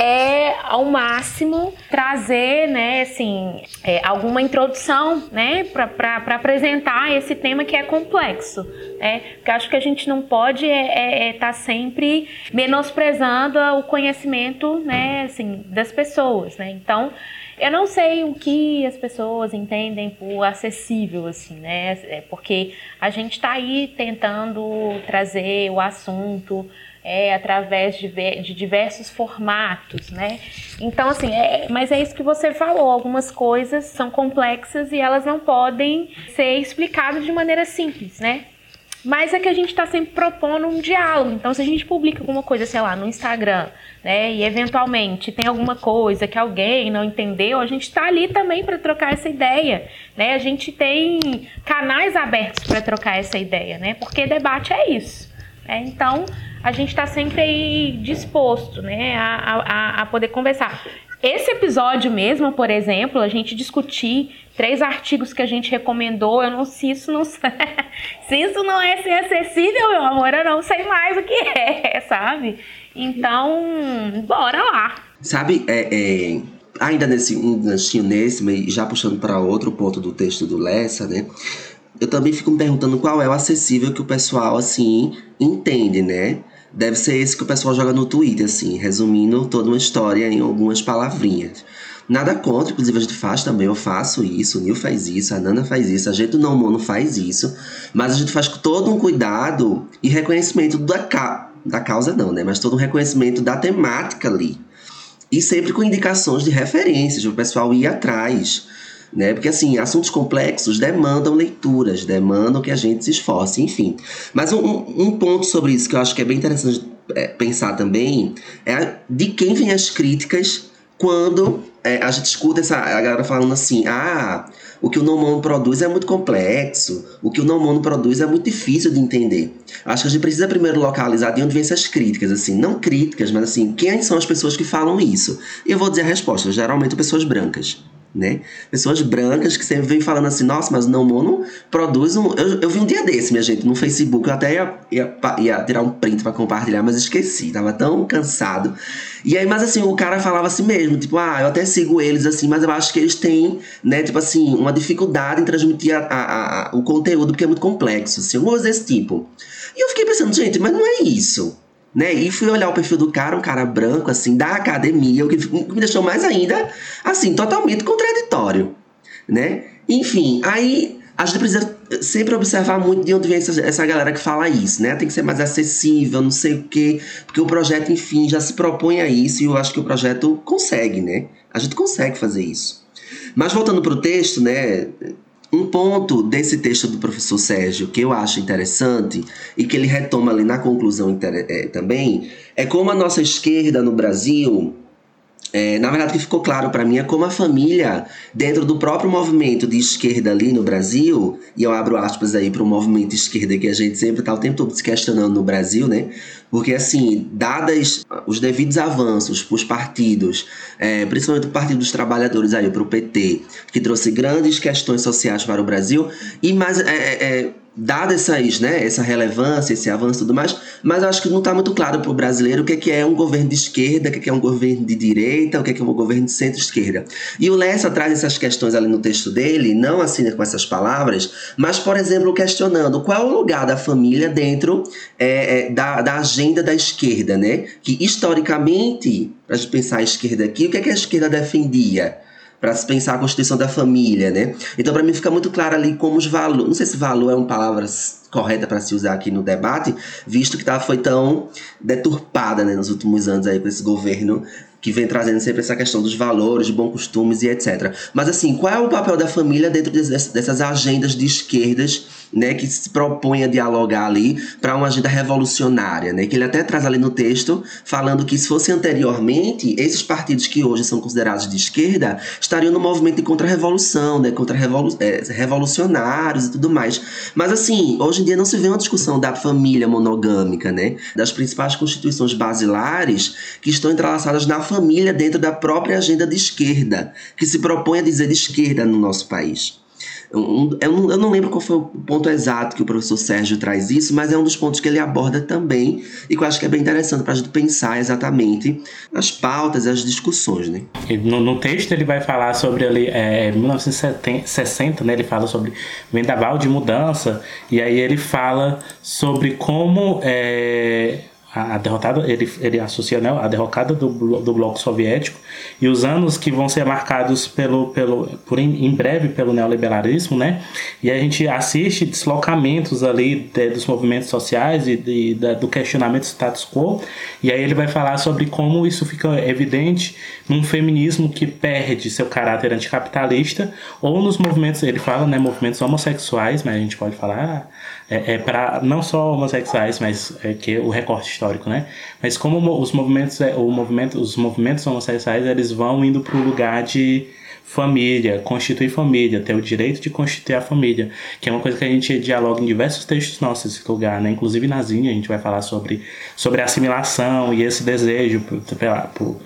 é ao máximo trazer, né, assim, é, alguma introdução, né, para apresentar esse tema que é complexo, né? Porque acho que a gente não pode estar é, é, é tá sempre menosprezando o conhecimento, né, assim, das pessoas, né? Então, eu não sei o que as pessoas entendem por acessível, assim, né? É porque a gente está aí tentando trazer o assunto é, através de, de, diversos formatos, né? Então, assim, é, mas é isso que você falou. Algumas coisas são complexas e elas não podem ser explicadas de maneira simples, né? Mas é que a gente está sempre propondo um diálogo. Então, se a gente publica alguma coisa, sei lá, no Instagram, né, e eventualmente tem alguma coisa que alguém não entendeu, a gente está ali também para trocar essa ideia, né? A gente tem canais abertos para trocar essa ideia, né? Porque debate é isso. Né? Então, a gente está sempre aí disposto, né, a, a, a poder conversar. Esse episódio mesmo, por exemplo, a gente discutir três artigos que a gente recomendou, eu não sei se isso não (laughs) se isso não é ser acessível, meu amor, eu não sei mais o que é, (laughs) sabe? Então, bora lá. Sabe, é, é, ainda nesse um ganchinho nesse, já puxando para outro ponto do texto do Lessa, né? Eu também fico me perguntando qual é o acessível que o pessoal assim entende, né? Deve ser esse que o pessoal joga no Twitter, assim, resumindo toda uma história em algumas palavrinhas. Nada contra, inclusive a gente faz também, eu faço isso, o Nil faz isso, a Nana faz isso, a gente Não Mono faz isso, mas a gente faz com todo um cuidado e reconhecimento da, ca da causa, não, né? Mas todo um reconhecimento da temática ali. E sempre com indicações de referências, o pessoal ir atrás né? Porque assim, assuntos complexos demandam leituras, demandam que a gente se esforce, enfim. Mas um, um ponto sobre isso que eu acho que é bem interessante é, pensar também é de quem vêm as críticas quando é, a gente escuta essa, a galera falando assim, ah, o que o Nomono produz é muito complexo, o que o Nomono produz é muito difícil de entender. Acho que a gente precisa primeiro localizar de onde vêm essas críticas, assim, não críticas, mas assim, quem são as pessoas que falam isso? Eu vou dizer a resposta, geralmente pessoas brancas né? Pessoas brancas que sempre vêm falando assim, nossa, mas não mono produz um. Eu, eu vi um dia desse, minha gente, no Facebook, eu até ia, ia, ia tirar um print para compartilhar, mas esqueci, tava tão cansado. E aí, mas assim, o cara falava assim mesmo, tipo, ah, eu até sigo eles assim, mas eu acho que eles têm, né, tipo assim, uma dificuldade em transmitir a, a, a o conteúdo porque é muito complexo, assim, algumas desse tipo. E eu fiquei pensando, gente, mas não é isso né? E fui olhar o perfil do cara, um cara branco, assim, da academia, o que me deixou mais ainda, assim, totalmente contraditório, né? Enfim, aí a gente precisa sempre observar muito de onde vem essa, essa galera que fala isso, né? Tem que ser mais acessível, não sei o quê, porque o projeto, enfim, já se propõe a isso e eu acho que o projeto consegue, né? A gente consegue fazer isso. Mas voltando para o texto, né? Um ponto desse texto do professor Sérgio que eu acho interessante e que ele retoma ali na conclusão é, também é como a nossa esquerda no Brasil é, na verdade, o que ficou claro para mim é como a família, dentro do próprio movimento de esquerda ali no Brasil, e eu abro aspas aí para o movimento de esquerda que a gente sempre está o tempo todo se questionando no Brasil, né? Porque, assim, dadas os devidos avanços para os partidos, é, principalmente o Partido dos Trabalhadores aí, para o PT, que trouxe grandes questões sociais para o Brasil, e mais. É, é, é dada essas, né, essa relevância, esse avanço e tudo mais, mas acho que não está muito claro para o brasileiro o que é, que é um governo de esquerda, o que é, que é um governo de direita, o que é, que é um governo de centro-esquerda. E o Lessa traz essas questões ali no texto dele, não assim com essas palavras, mas, por exemplo, questionando qual é o lugar da família dentro é, é, da, da agenda da esquerda, né? Que historicamente, para a gente pensar a esquerda aqui, o que é que a esquerda defendia? Para se pensar a constituição da família, né? Então, para mim fica muito claro ali como os valores, não sei se valor é uma palavra correta para se usar aqui no debate, visto que tá, foi tão deturpada né, nos últimos anos aí com esse governo que vem trazendo sempre essa questão dos valores, bons costumes e etc. Mas assim, qual é o papel da família dentro dessas agendas de esquerdas, né, que se propõe a dialogar ali para uma agenda revolucionária, né? Que ele até traz ali no texto falando que se fosse anteriormente, esses partidos que hoje são considerados de esquerda estariam no movimento de contra-revolução, né, contra é, revolucionários e tudo mais. Mas assim, hoje em dia não se vê uma discussão da família monogâmica, né, das principais constituições basilares que estão entrelaçadas na família dentro da própria agenda de esquerda, que se propõe a dizer de esquerda no nosso país. Eu, eu, eu, não lembro qual foi o ponto exato que o professor Sérgio traz isso, mas é um dos pontos que ele aborda também e que eu acho que é bem interessante para a gente pensar exatamente as pautas e as discussões. Né? No, no, texto ele vai falar sobre ali, é, 1960, né, ele fala sobre vendaval de mudança, e aí ele fala sobre como é, a, derrotada, ele, ele associa né, a derrocada do, do bloco soviético e os anos que vão ser marcados pelo, pelo, por em, em breve pelo neoliberalismo, né? E a gente assiste deslocamentos ali de, dos movimentos sociais e de, de, do questionamento status quo, e aí ele vai falar sobre como isso fica evidente num feminismo que perde seu caráter anticapitalista, ou nos movimentos, ele fala, né, movimentos homossexuais, mas a gente pode falar é, é para não só homossexuais, mas é que o recorte histórico, né? Mas como os movimentos, é, o movimento, os movimentos homossexuais, eles vão indo para o lugar de família, constituir família, ter o direito de constituir a família, que é uma coisa que a gente dialoga em diversos textos nossos esse lugar, né? Inclusive na Zinha a gente vai falar sobre sobre assimilação e esse desejo por, por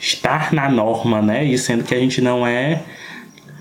estar na norma, né? E sendo que a gente não é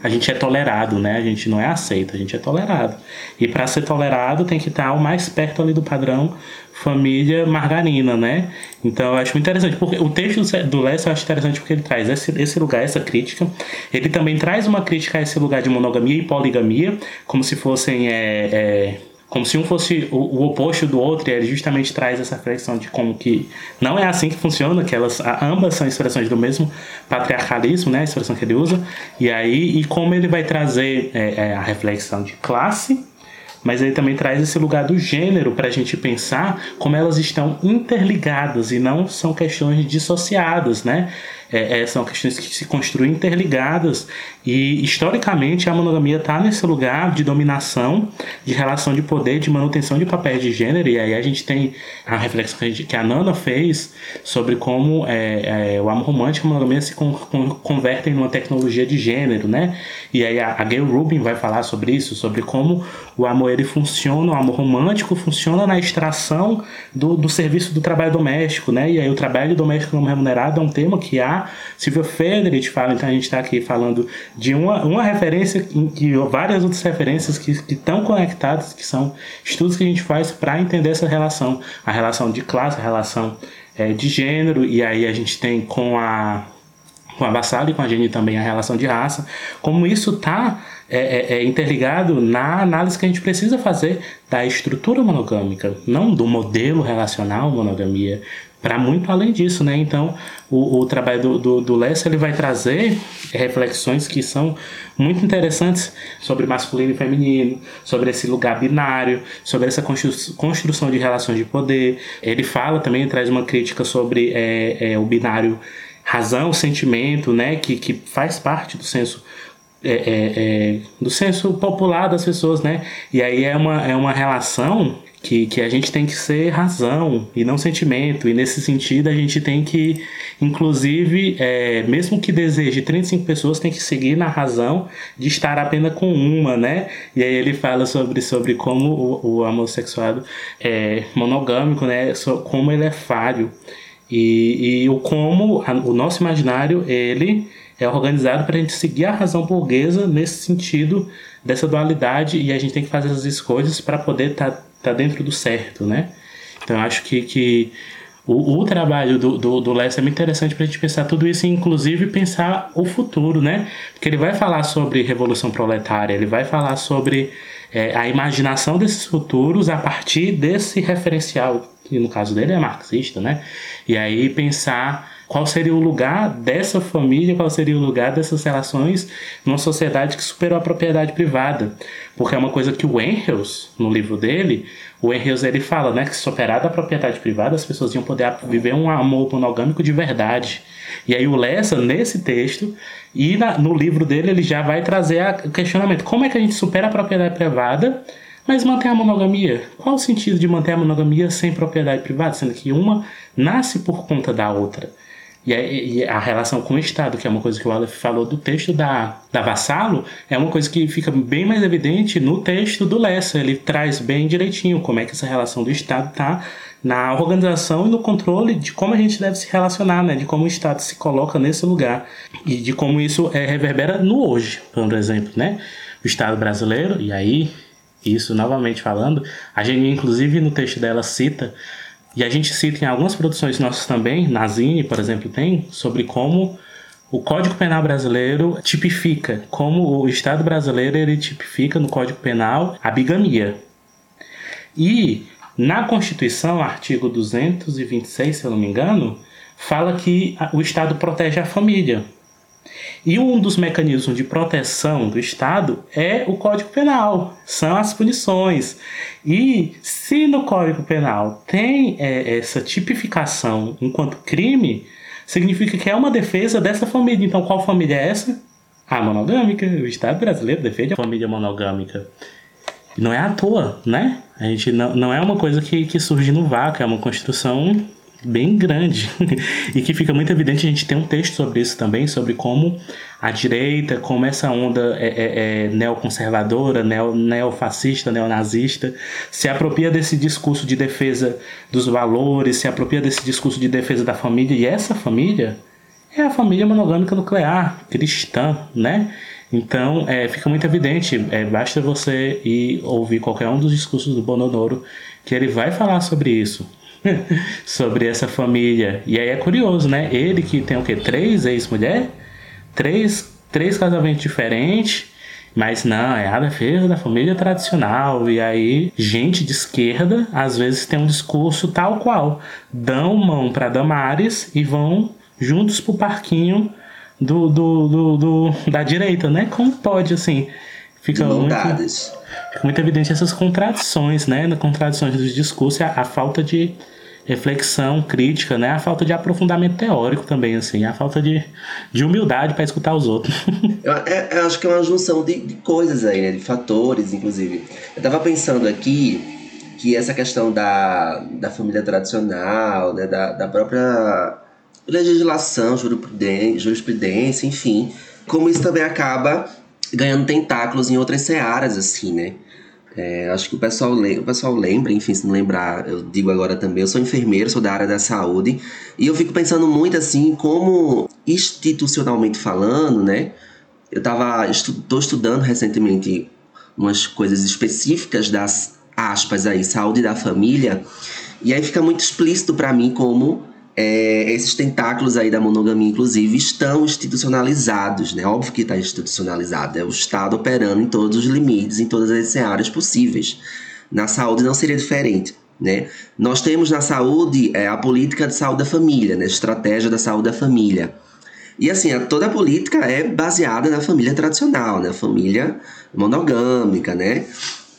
a gente é tolerado, né? A gente não é aceito, a gente é tolerado. E para ser tolerado tem que estar o mais perto ali do padrão família margarina, né? Então eu acho muito interessante, porque o texto do Lessa eu acho interessante porque ele traz esse, esse lugar, essa crítica. Ele também traz uma crítica a esse lugar de monogamia e poligamia, como se fossem. É, é, como se um fosse o, o, oposto do outro, e ele justamente traz essa reflexão de como que não é assim que funciona, que elas ambas são expressões do mesmo patriarcalismo, né, a expressão que ele usa, e aí e como ele vai trazer é, é, a reflexão de classe, mas ele também traz esse lugar do gênero para a gente pensar como elas estão interligadas e não são questões dissociadas, né? É, é, são questões que se construem interligadas e historicamente a monogamia está nesse lugar de dominação, de relação de poder, de manutenção de papéis de gênero e aí a gente tem a reflexão que a, gente, que a Nana fez sobre como é, é, o amor romântico e a monogamia se con, con, convertem numa tecnologia de gênero, né? E aí a, a Gail Rubin vai falar sobre isso, sobre como o amor ele funciona, o amor romântico funciona na extração do, do serviço do trabalho doméstico, né? E aí o trabalho doméstico não remunerado é um tema que há Silvia Federich fala, então a gente está aqui falando de uma, uma referência e várias outras referências que, que estão conectadas, que são estudos que a gente faz para entender essa relação, a relação de classe, a relação é, de gênero, e aí a gente tem com a com a Bassala e com a Jenny também a relação de raça, como isso está é, é, é, interligado na análise que a gente precisa fazer da estrutura monogâmica, não do modelo relacional monogamia, para muito além disso, né? Então, o, o trabalho do, do, do Lessa, ele vai trazer reflexões que são muito interessantes sobre masculino e feminino, sobre esse lugar binário, sobre essa construção de relações de poder. Ele fala também, traz uma crítica sobre é, é, o binário razão, sentimento, né? Que, que faz parte do senso é, é, é, do senso popular das pessoas, né? E aí é uma, é uma relação que, que a gente tem que ser razão e não sentimento. E nesse sentido, a gente tem que, inclusive, é, mesmo que deseje 35 pessoas, tem que seguir na razão de estar apenas com uma, né? E aí ele fala sobre, sobre como o, o é monogâmico, né? Como ele é falho. E, e o como a, o nosso imaginário, ele é organizado para a gente seguir a razão burguesa nesse sentido dessa dualidade e a gente tem que fazer as escolhas para poder estar tá tá dentro do certo, né? Então acho que, que o, o trabalho do, do, do é muito interessante para a gente pensar tudo isso, inclusive pensar o futuro, né? Porque ele vai falar sobre revolução proletária, ele vai falar sobre é, a imaginação desses futuros a partir desse referencial, que no caso dele é marxista, né? E aí pensar qual seria o lugar dessa família, qual seria o lugar dessas relações numa sociedade que superou a propriedade privada. Porque é uma coisa que o Engels, no livro dele, o Engels ele fala, né, que superada a propriedade privada, as pessoas iam poder viver um amor monogâmico de verdade. E aí o Lessa, nesse texto, e na, no livro dele, ele já vai trazer o questionamento, como é que a gente supera a propriedade privada mas manter a monogamia, qual o sentido de manter a monogamia sem propriedade privada, sendo que uma nasce por conta da outra? E a, e a, relação com o Estado, que é uma coisa que o Aleph falou do texto da, da Vassalo, é uma coisa que fica bem mais evidente no texto do Lessa. Ele traz bem direitinho como é que essa relação do Estado está na organização e no controle de como a gente deve se relacionar, né? de como o Estado se coloca nesse lugar e de como isso é, reverbera no hoje, por exemplo. Né? O Estado brasileiro, e aí, isso novamente falando, a gente inclusive no texto dela cita e a gente cita em algumas produções nossas também, na Zine, por exemplo, tem, sobre como o Código Penal brasileiro tipifica, como o Estado brasileiro ele tipifica no Código Penal a bigamia. E na Constituição, artigo 226, se eu não me engano, fala que o Estado protege a família. E um dos mecanismos de proteção do Estado é o Código Penal, são as punições. E se no Código Penal tem é, essa tipificação enquanto crime, significa que é uma defesa dessa família. Então, qual família é essa? A monogâmica. O Estado brasileiro defende a família monogâmica. Não é à toa, né? A gente não, não é uma coisa que, que surge no vácuo, é uma construção bem grande. (laughs) E que fica muito evidente a gente tem um texto sobre isso também sobre como a direita como essa onda é, é, é neoconservadora neo, neofascista neonazista se apropria desse discurso de defesa dos valores se apropria desse discurso de defesa da família. E essa família é a família monogâmica nuclear cristã né? Então é, fica muito evidente é, basta você ir ouvir qualquer um dos discursos do Bononoro que ele vai falar sobre isso (laughs) sobre essa família. E aí é curioso, né? Ele que tem o quê? Três ex-mulher? Três, três casamentos diferentes. Mas não, é a defesa da família tradicional. E aí, gente de esquerda, às vezes tem um discurso tal qual. Dão mão para Damares e vão juntos pro parquinho do, do, do, do, da direita, né? Como pode, assim? Fica muito, fica muito evidente essas contradições, né? Contradições dos discursos, a, a falta de reflexão crítica, né? A falta de aprofundamento teórico também, assim, a falta de, de humildade para escutar os outros. (laughs) eu, é, eu, acho que é uma junção de, de, coisas aí, né? De fatores, inclusive. Eu tava pensando aqui que essa questão da, da família tradicional, né? Da, da própria legislação, jurisprudência, jurisprudência, enfim, como isso também acaba ganhando tentáculos em outras searas, assim, né? É, acho que o pessoal, o pessoal lembra, enfim, se não lembrar, eu digo agora também, eu sou enfermeiro, sou da área da saúde, e eu fico pensando muito assim, como institucionalmente falando, né? Eu tava, estou estudando recentemente umas coisas específicas das aspas aí, saúde da família, e aí fica muito explícito para mim como é, esses tentáculos aí da monogamia, inclusive, estão institucionalizados, né? Óbvio que está institucionalizado, é o Estado operando em todos os limites, em todas as áreas possíveis. Na saúde não seria diferente, né? Nós temos na saúde é, a política de saúde da família, né? Estratégia da saúde da família. E assim, toda a política é baseada na família tradicional, né? Família monogâmica, né?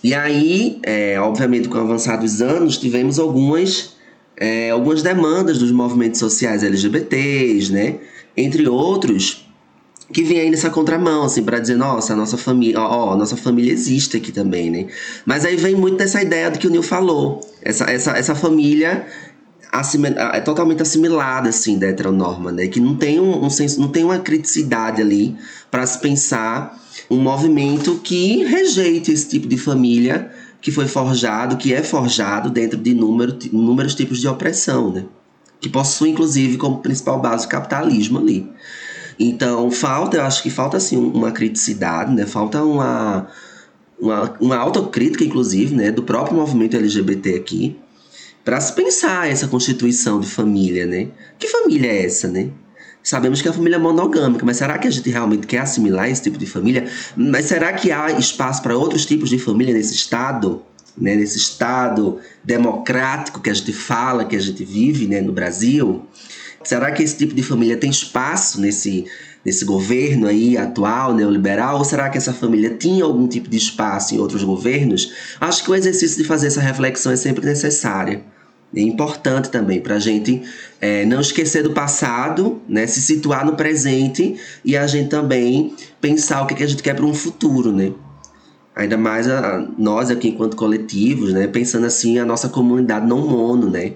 E aí, é, obviamente, com avançados anos, tivemos algumas é, algumas demandas dos movimentos sociais LGBTs, né? Entre outros, que vem aí nessa contramão, assim, para dizer, nossa, a nossa família, ó, ó, nossa família existe aqui também, né? Mas aí vem muito dessa ideia do que o Neil falou. Essa, essa, essa família é totalmente assimilada, assim, da heteronorma, né? Que não tem um, um senso, não tem uma criticidade ali para se pensar um movimento que rejeite esse tipo de família que foi forjado, que é forjado dentro de número, inúmeros tipos de opressão, né? Que possui, inclusive, como principal base o capitalismo ali. Então, falta, eu acho que falta, assim, uma criticidade, né? Falta uma, uma, uma autocrítica, inclusive, né? Do próprio movimento LGBT aqui, para se pensar essa constituição de família, né? Que família é essa, né? Sabemos que a família é monogâmica, mas será que a gente realmente quer assimilar esse tipo de família? Mas será que há espaço para outros tipos de família nesse estado? Né, nesse estado democrático que a gente fala, que a gente vive né, no Brasil? Será que esse tipo de família tem espaço nesse, nesse governo aí atual, neoliberal? Ou será que essa família tinha algum tipo de espaço em outros governos? Acho que o exercício de fazer essa reflexão é sempre necessária. É importante também para a gente é, não esquecer do passado, né, se situar no presente e a gente também pensar o que, que a gente quer para um futuro, né? Ainda mais a, nós aqui enquanto coletivos, né, pensando assim a nossa comunidade não mono, né?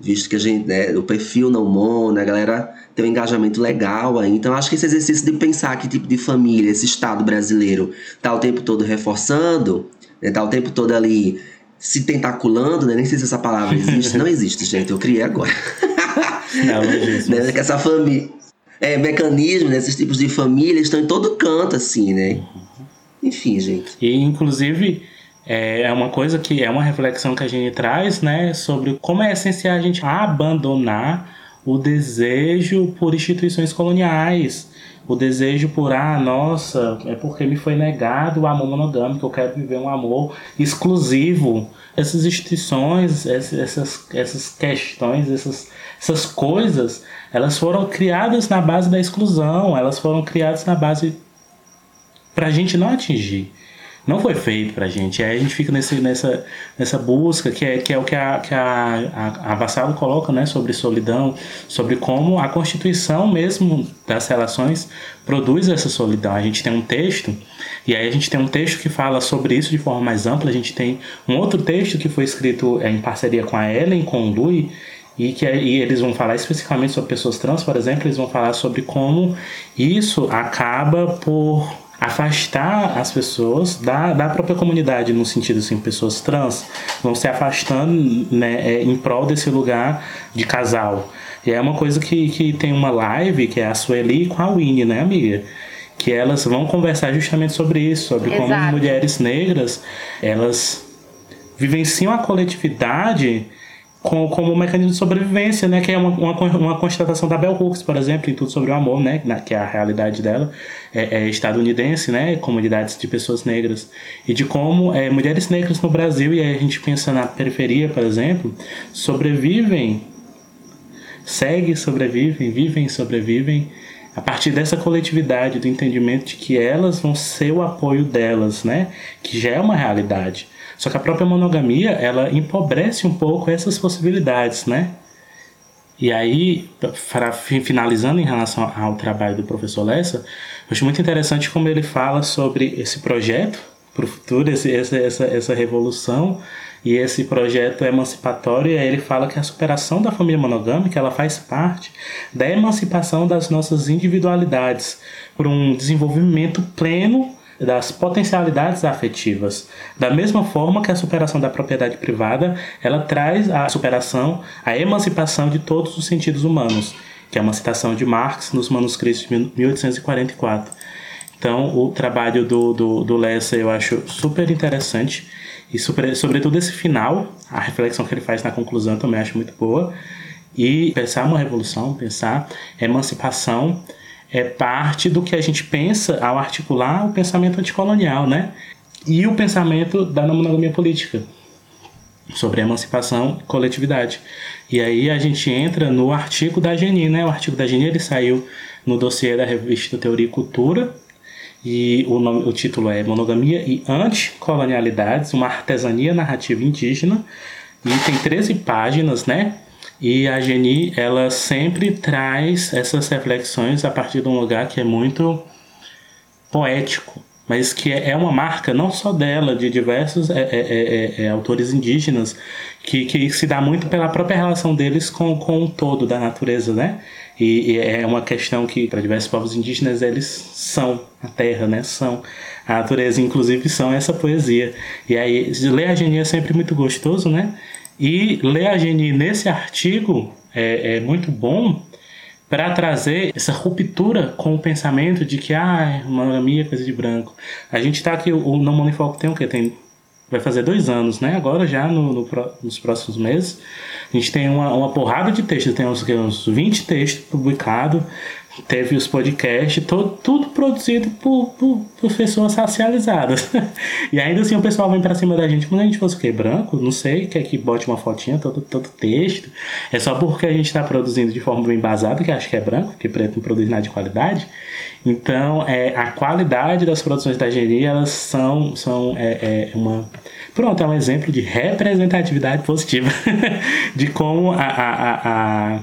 Visto que a gente, né, o perfil não mono, a galera tem um engajamento legal aí. Então acho que esse exercício de pensar que tipo de família esse Estado brasileiro tá o tempo todo reforçando, né, tá o tempo todo ali se tentaculando, né? Nem sei se essa palavra existe. não existe, (laughs) gente. Eu criei agora. Não, não existe. né? Que essa família. É, mecanismos, né? esses tipos de família estão em todo canto, assim, né? Enfim, gente. E, inclusive, é, é uma coisa que é uma reflexão que a gente traz, né? Sobre como é essencial a gente abandonar o desejo por instituições coloniais o desejo por, ah, nossa, é porque me foi negado o amor monogâmico, eu quero viver um amor exclusivo. Essas instituições, essas, essas questões, essas, essas coisas, elas foram criadas na base da exclusão, elas foram criadas na base para a gente não atingir não foi feito pra gente. Aí a gente fica nesse, nessa, nessa busca, que é, que é o que a, que a, a, a Vassalo coloca, né, sobre solidão, sobre como a constituição mesmo das relações produz essa solidão. A gente tem um texto, e aí a gente tem um texto que fala sobre isso de forma mais ampla, a gente tem um outro texto que foi escrito é, em parceria com a Ellen, com o Lui, e que e eles vão falar especificamente sobre pessoas trans, por exemplo, eles vão falar sobre como isso acaba por afastar as pessoas da, da própria comunidade, no sentido assim, pessoas trans vão se afastando né, é, em prol desse lugar de casal. E é uma coisa que, que tem uma live, que é a Sueli com a Winnie, né, amiga? Que elas vão conversar justamente sobre isso, sobre Exato. como mulheres negras, elas vivenciam a coletividade como, como um mecanismo de sobrevivência, né? Que é uma, uma, uma constatação da Bell Hooks, por exemplo, em Tudo Sobre o Amor, né? Na, que é a realidade dela, é, é, estadunidense, né? Comunidades de pessoas negras. E de como é, mulheres negras no Brasil, e aí a gente pensa na periferia, por exemplo, sobrevivem, seguem, sobrevivem, vivem sobrevivem a partir dessa coletividade, do entendimento de que elas vão ser o apoio delas, né? Que já é uma realidade. Só que a própria monogamia, ela empobrece um pouco essas possibilidades, né? E aí, para finalizando em relação ao trabalho do professor Lessa, acho muito interessante como ele fala sobre esse projeto para o futuro, esse, essa, essa, essa revolução e esse projeto emancipatório. E aí ele fala que a superação da família monogâmica ela faz parte da emancipação das nossas individualidades por um desenvolvimento pleno das potencialidades afetivas. Da mesma forma que a superação da propriedade privada, ela traz a superação, a emancipação de todos os sentidos humanos, que é uma citação de Marx nos manuscritos de 1844. Então, o trabalho do, do, do Lessa eu acho super interessante, e super, sobretudo esse final, a reflexão que ele faz na conclusão também acho muito boa. E pensar uma revolução, pensar emancipação, é parte do que a gente pensa ao articular o pensamento anticolonial, né? E o pensamento da monogamia política sobre emancipação e coletividade. E aí a gente entra no artigo da Geni, né? O artigo da Geni ele saiu no dossiê da revista Teoria e Cultura e o, nome, o título é Monogamia e Anticolonialidades, uma artesania narrativa indígena. E tem 13 páginas, né? E a Geni, ela sempre traz essas reflexões a partir de um lugar que é muito poético, mas que é, é uma marca não só dela, de diversos é, é, é, é, autores indígenas, que, que se dá muito pela própria relação deles com, com o todo da natureza, né? E, e é uma questão que, para diversos povos indígenas, eles são a terra, né? São a natureza, inclusive, são essa poesia. E aí, ler a Geni é sempre muito gostoso, né? E ler a Geni nesse artigo é, é muito bom para trazer essa ruptura com o pensamento de que ah, monogamia é coisa de branco. A gente está aqui, o Não Monifoco tem o quê? Tem, vai fazer dois anos, né? Agora já no, no nos próximos meses. A gente tem uma, uma porrada de textos, tem uns, uns 20 textos publicados teve os podcasts, todo, tudo produzido por, por, por, pessoas racializadas. (laughs) e ainda assim o pessoal vem pra cima da gente, quando a gente fosse o quê? Branco? Não sei, quer que bote uma fotinha, todo, todo texto. É só porque a gente está produzindo de forma bem embasada, que acho que é branco, porque preto não produz nada de qualidade. Então, é, a qualidade das produções da Geri, elas são, são é, é uma... Pronto, é um exemplo de representatividade positiva (laughs) de como a, a, a, a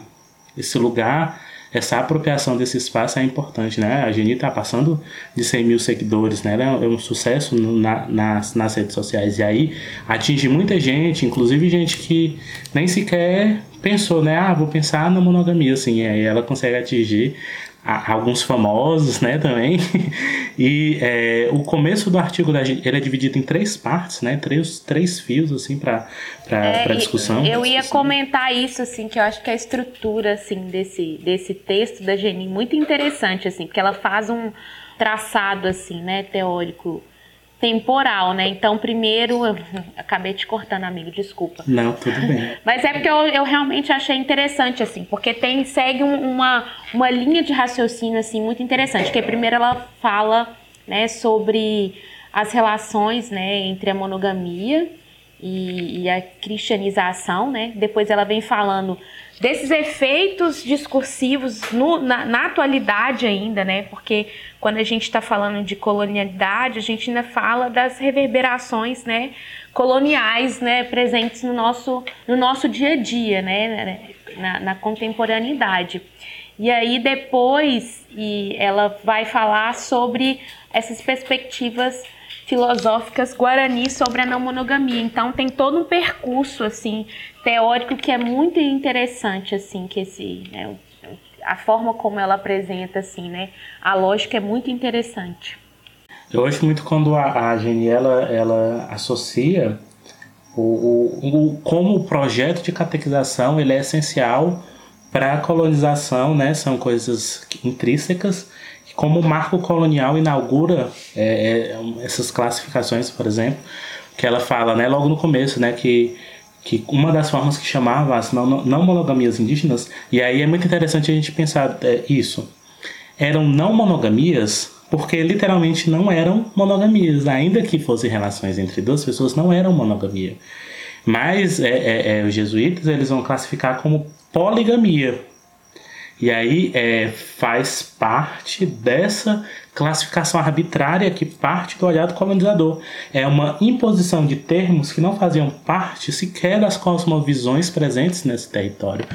esse lugar essa apropriação desse espaço é importante, né? A Geni está passando de 100 mil seguidores, né? Ela é um sucesso na, nas, nas redes sociais. E aí atinge muita gente, inclusive gente que nem sequer pensou, né? Ah, vou pensar na monogamia, assim. E aí ela consegue atingir alguns famosos, né, também. (laughs) e é, o começo do artigo da ele é dividido em três partes, né, três, três fios assim para para é, discussão. Eu ia comentar isso assim, que eu acho que a estrutura assim desse desse texto da Geni muito interessante assim, porque ela faz um traçado assim, né, teórico temporal, né? Então, primeiro, eu (laughs) acabei te cortando, amigo, desculpa. Não, tudo bem. (laughs) Mas é porque eu, eu realmente achei interessante, assim, porque tem, segue um, uma, uma linha de raciocínio, assim, muito interessante. Que primeiro ela fala, né, sobre as relações, né, entre a monogamia e, e a cristianização, né? Depois ela vem falando desses efeitos discursivos no, na, na, atualidade ainda, né? Porque quando a gente está falando de colonialidade, a gente ainda fala das reverberações, né? Coloniais, né? Presentes no nosso, no nosso dia a dia, né? Na, na contemporaneidade. E aí depois e ela vai falar sobre essas perspectivas filosóficas guarani sobre a não monogamia. Então tem todo um percurso assim teórico que é muito interessante assim que esse né, a forma como ela apresenta assim, né? A lógica é muito interessante. Eu gosto muito quando a, a ela associa o, o, o, como o projeto de catequização ele é essencial para a colonização, né? São coisas intrínsecas como o marco colonial inaugura é, é, essas classificações, por exemplo, que ela fala, né, logo no começo, né, que que uma das formas que chamava as não, não monogamias indígenas, e aí é muito interessante a gente pensar é, isso, eram não monogamias porque literalmente não eram monogamias, ainda que fossem relações entre duas pessoas, não eram monogamia. Mas é, é, é os jesuítas eles vão classificar como poligamia, e aí é, faz parte dessa classificação arbitrária que parte do olhar do colonizador. É uma imposição de termos que não faziam parte sequer das cosmovisões presentes nesse território.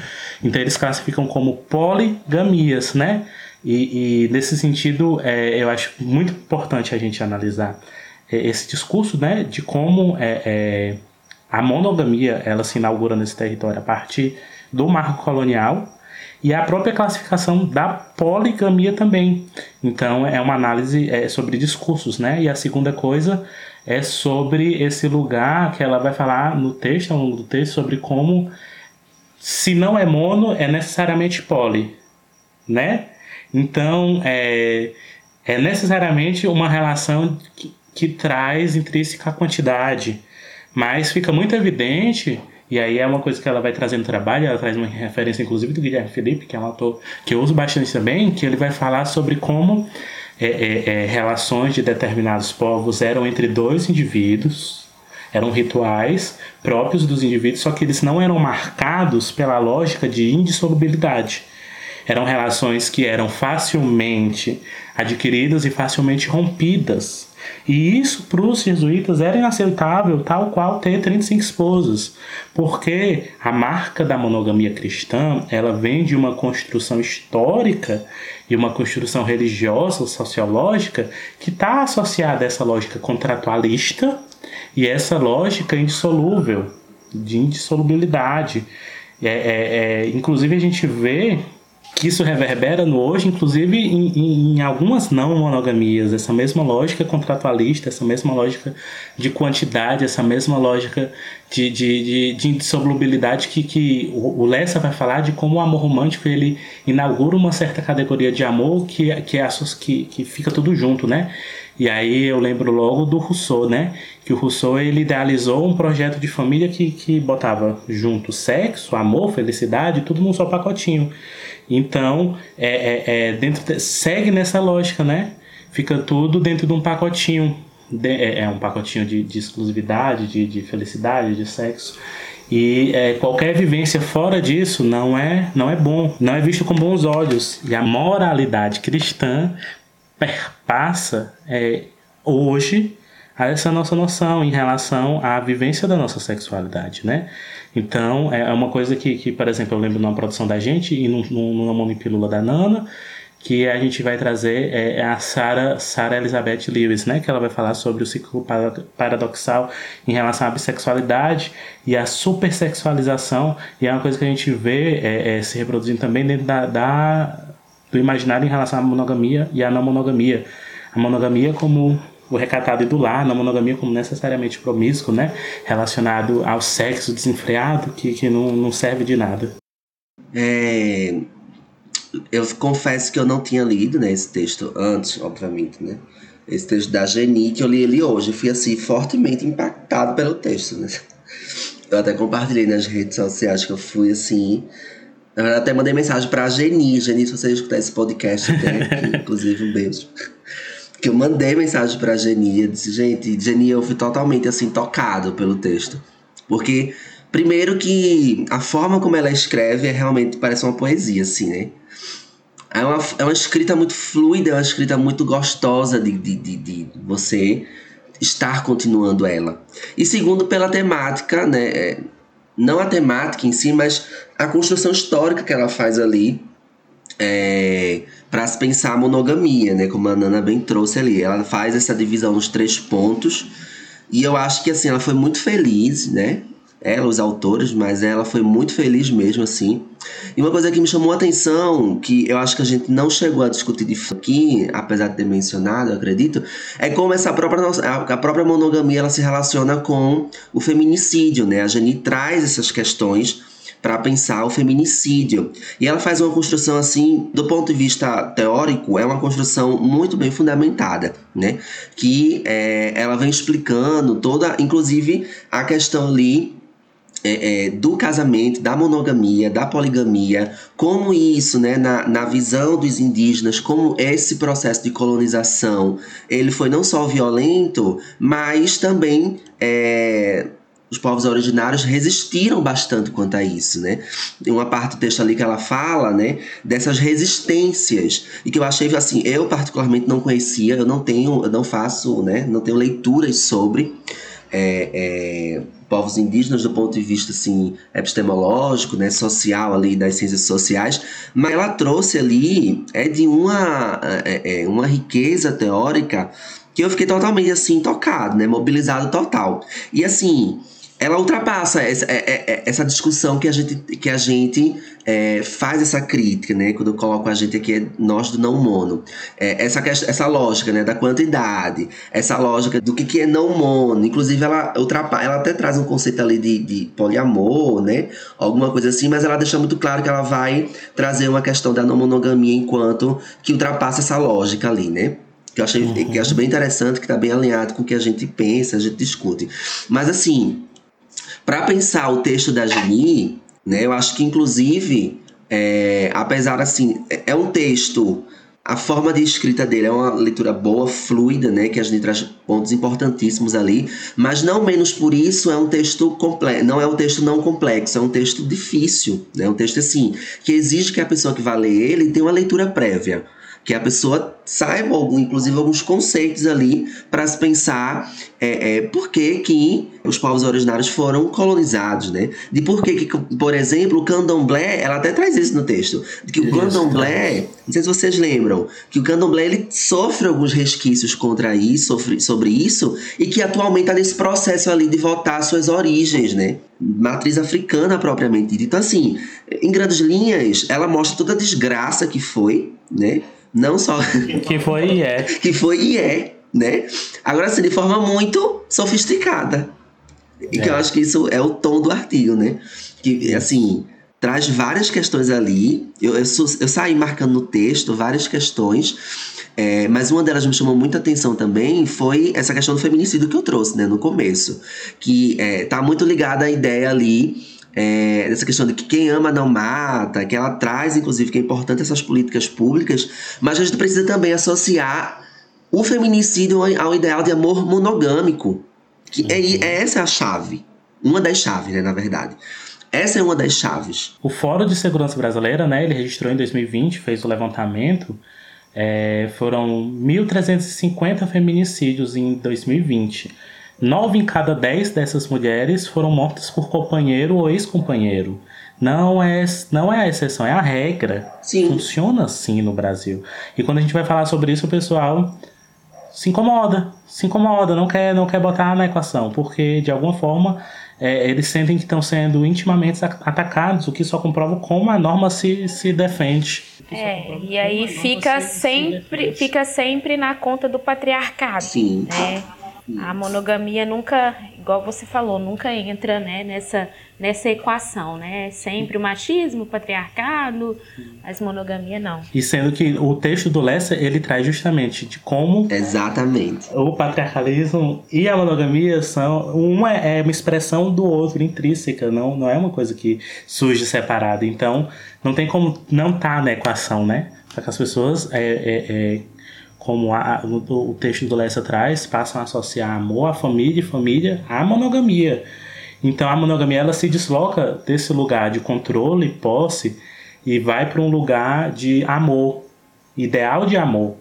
Então eles classificam como poligamias, né? E, e nesse sentido, é, eu acho muito importante a gente analisar é, esse discurso, né, de como é, é, a monogamia ela se inaugura nesse território a partir do marco colonial e a própria classificação da poligamia também. Então é uma análise é, sobre discursos, né? E a segunda coisa é sobre esse lugar que ela vai falar no texto, ao longo do texto, sobre como se não é mono, é necessariamente poli, né? Então é, é necessariamente uma relação que, que traz intrínseca a quantidade, mas fica muito evidente e aí é uma coisa que ela vai trazer no trabalho, ela traz uma referência inclusive do Guilherme Felipe, que é um autor que eu uso bastante também, que ele vai falar sobre como é, é, é, relações de determinados povos eram entre dois indivíduos, eram rituais próprios dos indivíduos, só que eles não eram marcados pela lógica de indissolubilidade. Eram relações que eram facilmente adquiridas e facilmente rompidas E isso para os jesuítas era inaceitável, tal qual ter 35 esposas, porque a marca da monogamia cristã ela vem de uma construção histórica e uma construção religiosa, sociológica, que está associada a essa lógica contratualista e essa lógica indissolúvel, de indissolubilidade. É, é, é, inclusive a gente vê que isso reverbera no hoje, inclusive em, em, algumas não monogamias, essa mesma lógica contratualista, essa mesma lógica de quantidade, essa mesma lógica de, de, de, de indissolubilidade que, que o, Lessa vai falar de como o amor romântico ele inaugura uma certa categoria de amor que, que, é, que, que fica tudo junto, né? E aí eu lembro logo do Rousseau, né? Que o Rousseau ele idealizou um projeto de família que, que botava junto sexo, amor, felicidade, tudo num só pacotinho. Então, é, é, é dentro de, segue nessa lógica, né? Fica tudo dentro de um pacotinho. De, é, é, um pacotinho de, de exclusividade, de, de felicidade, de sexo. E é, qualquer vivência fora disso não é, não é bom, não é visto com bons olhos. E a moralidade cristã perpassa é, hoje essa nossa noção em relação à vivência da nossa sexualidade, né? Então, é uma coisa que, que por exemplo, eu lembro numa produção da gente e no, no Pílula da Nana, que a gente vai trazer é, é a Sarah, Sarah Elizabeth Lewis, né? Que ela vai falar sobre o ciclo paradoxal em relação à bissexualidade e a supersexualização. E é uma coisa que a gente vê é, é, se reproduzindo também dentro da, da do imaginário em relação à monogamia e à não monogamia. A monogamia como o recatado e do lar, não monogamia como necessariamente promíscuo, né? Relacionado ao sexo desenfreado, que, que não, não serve de nada. É, eu confesso que eu não tinha lido né, esse texto antes, obviamente, né? Esse texto da Geni, que eu li ele hoje. Eu fui, assim, fortemente impactado pelo texto, né? Eu até compartilhei nas redes sociais que eu fui, assim, na verdade, até mandei mensagem pra Geni. Geni, se você escutar esse podcast, aqui, inclusive um beijo. Que eu mandei mensagem pra Geni. Eu disse, gente, Geni, eu fui totalmente assim, tocado pelo texto. Porque, primeiro que a forma como ela escreve é realmente parece uma poesia, assim, né? É uma, é uma escrita muito fluida, é uma escrita muito gostosa de, de, de, de você estar continuando ela. E segundo, pela temática, né? É, não a temática em si, mas a construção histórica que ela faz ali é, para se pensar a monogamia, né? Como a Nana bem trouxe ali. Ela faz essa divisão nos três pontos. E eu acho que assim, ela foi muito feliz, né? ela, os autores, mas ela foi muito feliz mesmo, assim. E uma coisa que me chamou a atenção, que eu acho que a gente não chegou a discutir de aqui, apesar de ter mencionado, eu acredito, é como essa própria, a própria monogamia ela se relaciona com o feminicídio, né? A Jenny traz essas questões para pensar o feminicídio. E ela faz uma construção assim, do ponto de vista teórico, é uma construção muito bem fundamentada, né? Que é, ela vem explicando toda, inclusive a questão ali é, é, do casamento, da monogamia, da poligamia, como isso, né, na, na visão dos indígenas, como esse processo de colonização, ele foi não só violento, mas também é, os povos originários resistiram bastante quanto a isso, né? Tem uma parte do texto ali que ela fala, né, dessas resistências e que eu achei assim, eu particularmente não conhecia, eu não tenho, eu não faço, né, não tenho leituras sobre é, é, povos indígenas do ponto de vista assim epistemológico, né, social ali das ciências sociais, mas ela trouxe ali é de uma é, é, uma riqueza teórica que eu fiquei totalmente assim tocado, né, mobilizado total. E assim, ela ultrapassa essa, é, é, é, essa discussão que a gente, que a gente é, faz essa crítica, né? Quando eu coloco a gente aqui, nós do não mono. É, essa, essa lógica né, da quantidade, essa lógica do que, que é não mono. Inclusive, ela, ultrapassa, ela até traz um conceito ali de, de poliamor, né? Alguma coisa assim, mas ela deixa muito claro que ela vai trazer uma questão da não monogamia enquanto que ultrapassa essa lógica ali, né? que eu, achei, uhum. que eu acho bem interessante, que está bem alinhado com o que a gente pensa, a gente discute. Mas assim, para pensar o texto da Geni, né, eu acho que inclusive, é, apesar assim, é, um texto a forma de escrita dele é uma leitura boa, fluida, né? Que a gente traz pontos importantíssimos ali. Mas não menos por isso é um texto complexo. Não é um texto não complexo, é um texto difícil. Né? Um texto assim, que exige que a pessoa que vai ler ele tenha uma leitura prévia Que a pessoa saiba, algum, inclusive, alguns conceitos ali para se pensar é, é, por que, que os povos originários foram colonizados, né? De por que, que por exemplo, o candomblé, ela até traz isso no texto, de que o Isso, candomblé, não sei se vocês lembram, que o candomblé ele sofre alguns resquícios contra isso, sofre, sobre isso, e que atualmente está nesse processo ali de voltar às suas origens, né? Matriz africana propriamente dita. Então, assim, em grandes linhas, ela mostra toda a desgraça que foi, né? Não só Que foi e é. (laughs) que foi e é, né? Agora, assim, de forma muito sofisticada. E que É. eu acho que isso é o tom do artigo, né? Que, assim, traz várias questões ali. Eu, eu, eu saí marcando no texto várias questões, é, mas uma delas me chamou muita atenção também foi essa questão do feminicídio que eu trouxe, né, no começo. Que é, tá muito ligada à ideia ali é, dessa questão de que quem ama não mata, que ela traz, inclusive, que é importante essas políticas públicas, mas a gente precisa também associar o feminicídio ao- ideal de amor monogâmico. Que é, é essa a chave. Uma das chaves, né, na verdade. Essa é uma das chaves. O Fórum de Segurança Brasileira, né, ele registrou em 2020, fez o levantamento, é, foram 1.350 feminicídios em 2020. Nove em cada dez dessas mulheres foram mortas por companheiro ou ex-companheiro. Não é, não é a exceção, é a regra. Sim. Funciona assim no Brasil. E quando a gente vai falar sobre isso, o pessoal se incomoda, se incomoda, não quer, não quer botar na equação, porque de alguma forma é, eles sentem que estão sendo intimamente atacados, o que só comprova como a norma se, se defende. É, e aí fica sempre, fica sempre na conta do patriarcado. Sim. né? A monogamia nunca, igual você falou, nunca entra né, nessa, nessa equação, né? Sempre o machismo, o patriarcado, mas monogamia não. E sendo que o texto do Lessa ele traz justamente de como Exatamente. o patriarcalismo e a monogamia são uma é uma expressão do outro intrínseca, não, não é uma coisa que surge separada. Então não tem como não estar na equação, né? Só que as pessoas é, é- é, como a- o, texto do Lessa traz, passam a associar amor à família e família à monogamia. Então a monogamia ela se desloca desse lugar de controle, posse, e vai para um lugar de amor, ideal de amor.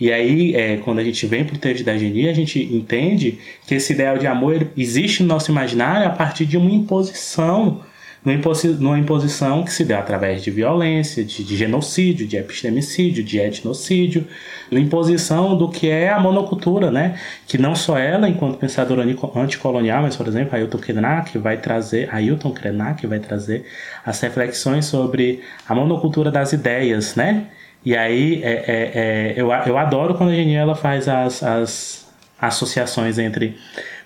E aí, é, quando a gente vem para o texto da Geni, a gente entende que esse ideal de amor existe no nosso imaginário a partir de uma imposição, numa, imposi numa imposição que se deu através de violência, de, de genocídio, de epistemicídio, de etnocídio, uma imposição do que é a monocultura, né? Que não só ela, enquanto pensadora anticolonial, mas, por exemplo, Ailton Krenak vai trazer, Ailton Krenak vai trazer as reflexões sobre a monocultura das ideias, né? E aí, é, é, é, eu, eu adoro quando a Geni ela faz as, as associações entre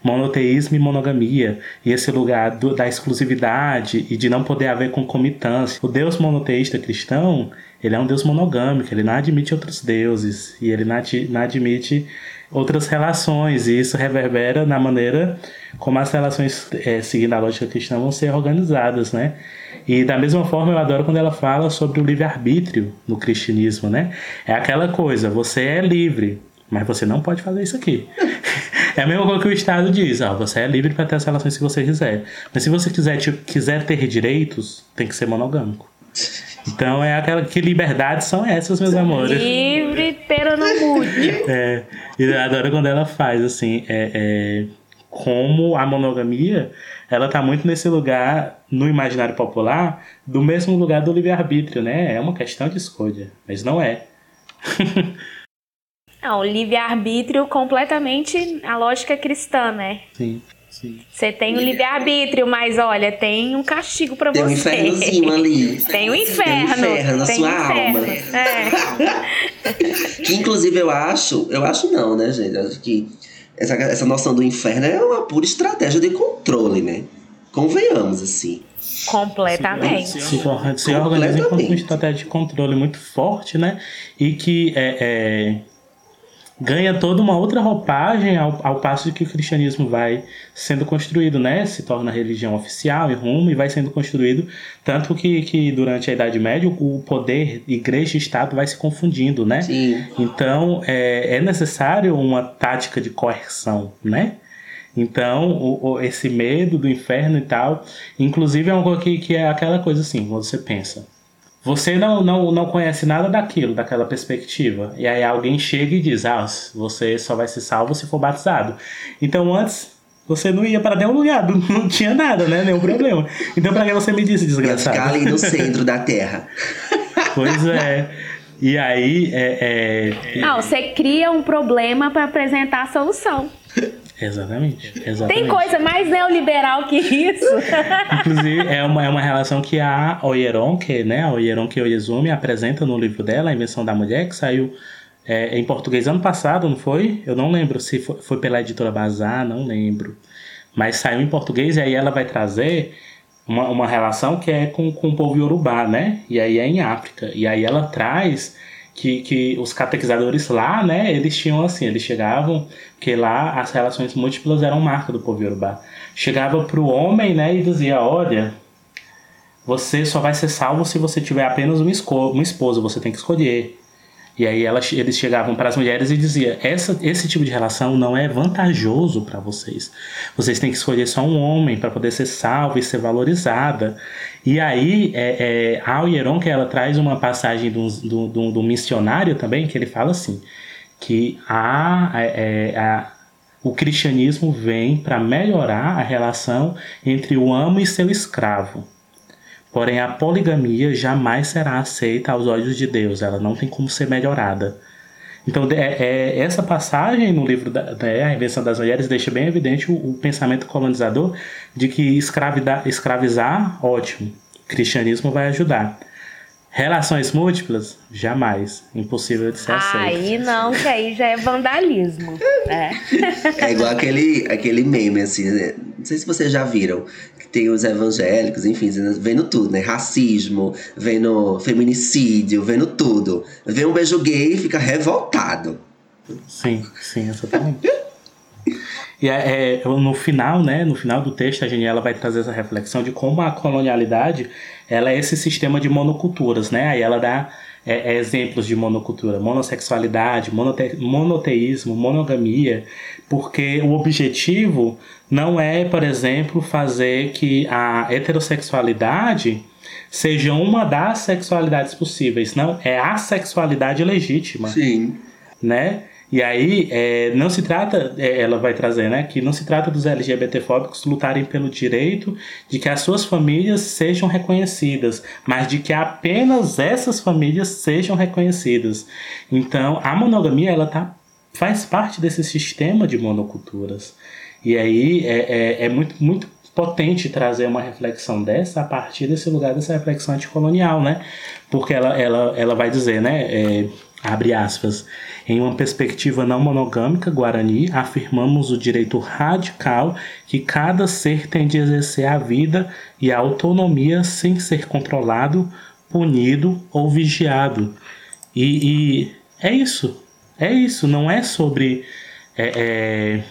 monoteísmo e monogamia, e esse lugar do- da exclusividade e de não poder haver concomitância. O Deus monoteísta cristão, ele é um Deus monogâmico, ele não admite outros deuses, e ele não, adi- não admite outras relações, e isso reverbera na maneira como as relações, é, seguindo a lógica cristã, vão ser organizadas, né? E da mesma forma eu adoro quando ela fala sobre o livre-arbítrio no cristianismo, né? É aquela coisa, você é livre, mas você não pode fazer isso aqui. É a mesma coisa que o Estado diz, ó, você é livre para ter as relações que você quiser. Mas se você quiser, tipo, quiser ter direitos, tem que ser monogâmico. Então é aquela que liberdades são essas, meus amores. Livre, pero não mude. (laughs) É, e eu adoro quando ela faz assim, é, é, como a monogamia, ela tá muito nesse lugar no imaginário popular, do mesmo lugar do livre-arbítrio, né? É uma questão de escolha, mas não é. (laughs) Não, livre-arbítrio completamente a lógica cristã, né? Sim, sim. Você tem o livre-arbítrio, mas olha, tem um castigo pra Tem um você. infernozinho ali. Tem um inferno. Tem um inferno na tem sua inferno. alma. É. (laughs) Que inclusive eu acho, eu acho não, né, gente? Eu acho que essa, essa noção do inferno é uma pura estratégia de controle, né? Convenhamos, assim. Completamente. Se, or- se organiza enquanto uma estratégia de controle muito forte, né? E que é, é, ganha toda uma outra roupagem ao, ao passo de que o cristianismo vai sendo construído, né? Se torna religião oficial e rumo e vai sendo construído. Tanto que, que durante a Idade Média o poder igreja e Estado vai se confundindo, né? Sim. Então é, é necessário uma tática de coerção, né? Então, o, o- esse medo do inferno e tal, inclusive é uma coisa que, que é aquela coisa assim, quando você pensa, você não, não, não conhece nada daquilo, daquela perspectiva. E aí alguém chega e diz: Ah, você só vai ser salvo se for batizado. Então antes você não ia para nenhum lugar, (laughs) não, não tinha nada, né? Nenhum problema. Então para que você me disse, Ia desgraçado? ficar ali no (laughs) centro da terra. Pois é. E aí, é, é- Não, você cria um problema para apresentar a solução. (laughs) Exatamente. Tem exatamente. coisa mais neoliberal que isso? (laughs) Inclusive, é uma, é uma relação que a Oyeronke, né, a Oyeronke Oyezumi apresenta no livro dela, A Invenção da Mulher, que saiu é, em português ano passado, não foi? Eu não lembro se foi, foi pela editora Bazar, não lembro. Mas saiu em português e aí ela vai trazer uma, uma relação que é com, com o povo Yorubá, né? E aí é em África. E aí ela traz que, que os catequizadores lá, né, eles tinham assim, eles chegavam, porque lá as relações múltiplas eram marca do povo Yorubá. Chegava pro homem, né, e dizia, olha, você só vai ser salvo se você tiver apenas uma, esco uma esposa, você tem que escolher. E aí elas, eles chegavam para as mulheres e diziam: Essa, esse tipo de relação não é vantajoso para vocês. Vocês têm que escolher só um homem para poder ser salvo e ser valorizada. E aí é, é, a Oyeron, que ela traz uma passagem um- de um missionário também, que ele fala assim: que a, é, é, a- o cristianismo vem para melhorar a relação entre o amo e seu escravo. Porém, a poligamia jamais será aceita aos olhos de Deus, ela não tem como ser melhorada. Então, é, é- essa passagem no livro da, da A Invenção das Mulheres deixa bem evidente o, o pensamento colonizador de que escravizar, ótimo, cristianismo vai ajudar. Relações múltiplas, jamais. Impossível de ser aceito. Aí não, que aí já é vandalismo. É. É igual aquele, aquele meme, assim, né? Não sei se vocês já viram. Que tem os evangélicos, enfim, vendo tudo, né? Racismo, vendo feminicídio, vendo tudo. Vê um beijo gay e fica revoltado. Sim, sim, exatamente. E é, é, no final, né, no final do texto, a Geniela vai trazer essa reflexão de como a colonialidade ela é esse sistema de monoculturas, né? Aí ela dá é, é, exemplos de monocultura, monossexualidade, monote, monoteísmo, monogamia, porque o objetivo não é, por exemplo, fazer que a heterossexualidade seja uma das sexualidades possíveis, não, é a sexualidade legítima Sim. né? E aí, é, não se trata, é, ela vai trazer, né, que não se trata dos LGBTfóbicos lutarem pelo direito de que as suas famílias sejam reconhecidas, mas de que apenas essas famílias sejam reconhecidas. Então, a monogamia, ela tá, faz parte desse sistema de monoculturas. E aí, é, é, é muito, muito potente trazer uma reflexão dessa a partir desse lugar dessa reflexão anticolonial, né? Porque ela, ela, ela vai dizer, né? é, abre aspas, em uma perspectiva não monogâmica guarani, afirmamos o direito radical que cada ser tem de exercer a vida e a autonomia sem ser controlado, punido ou vigiado. E, e é isso, é isso, não é sobre é, é,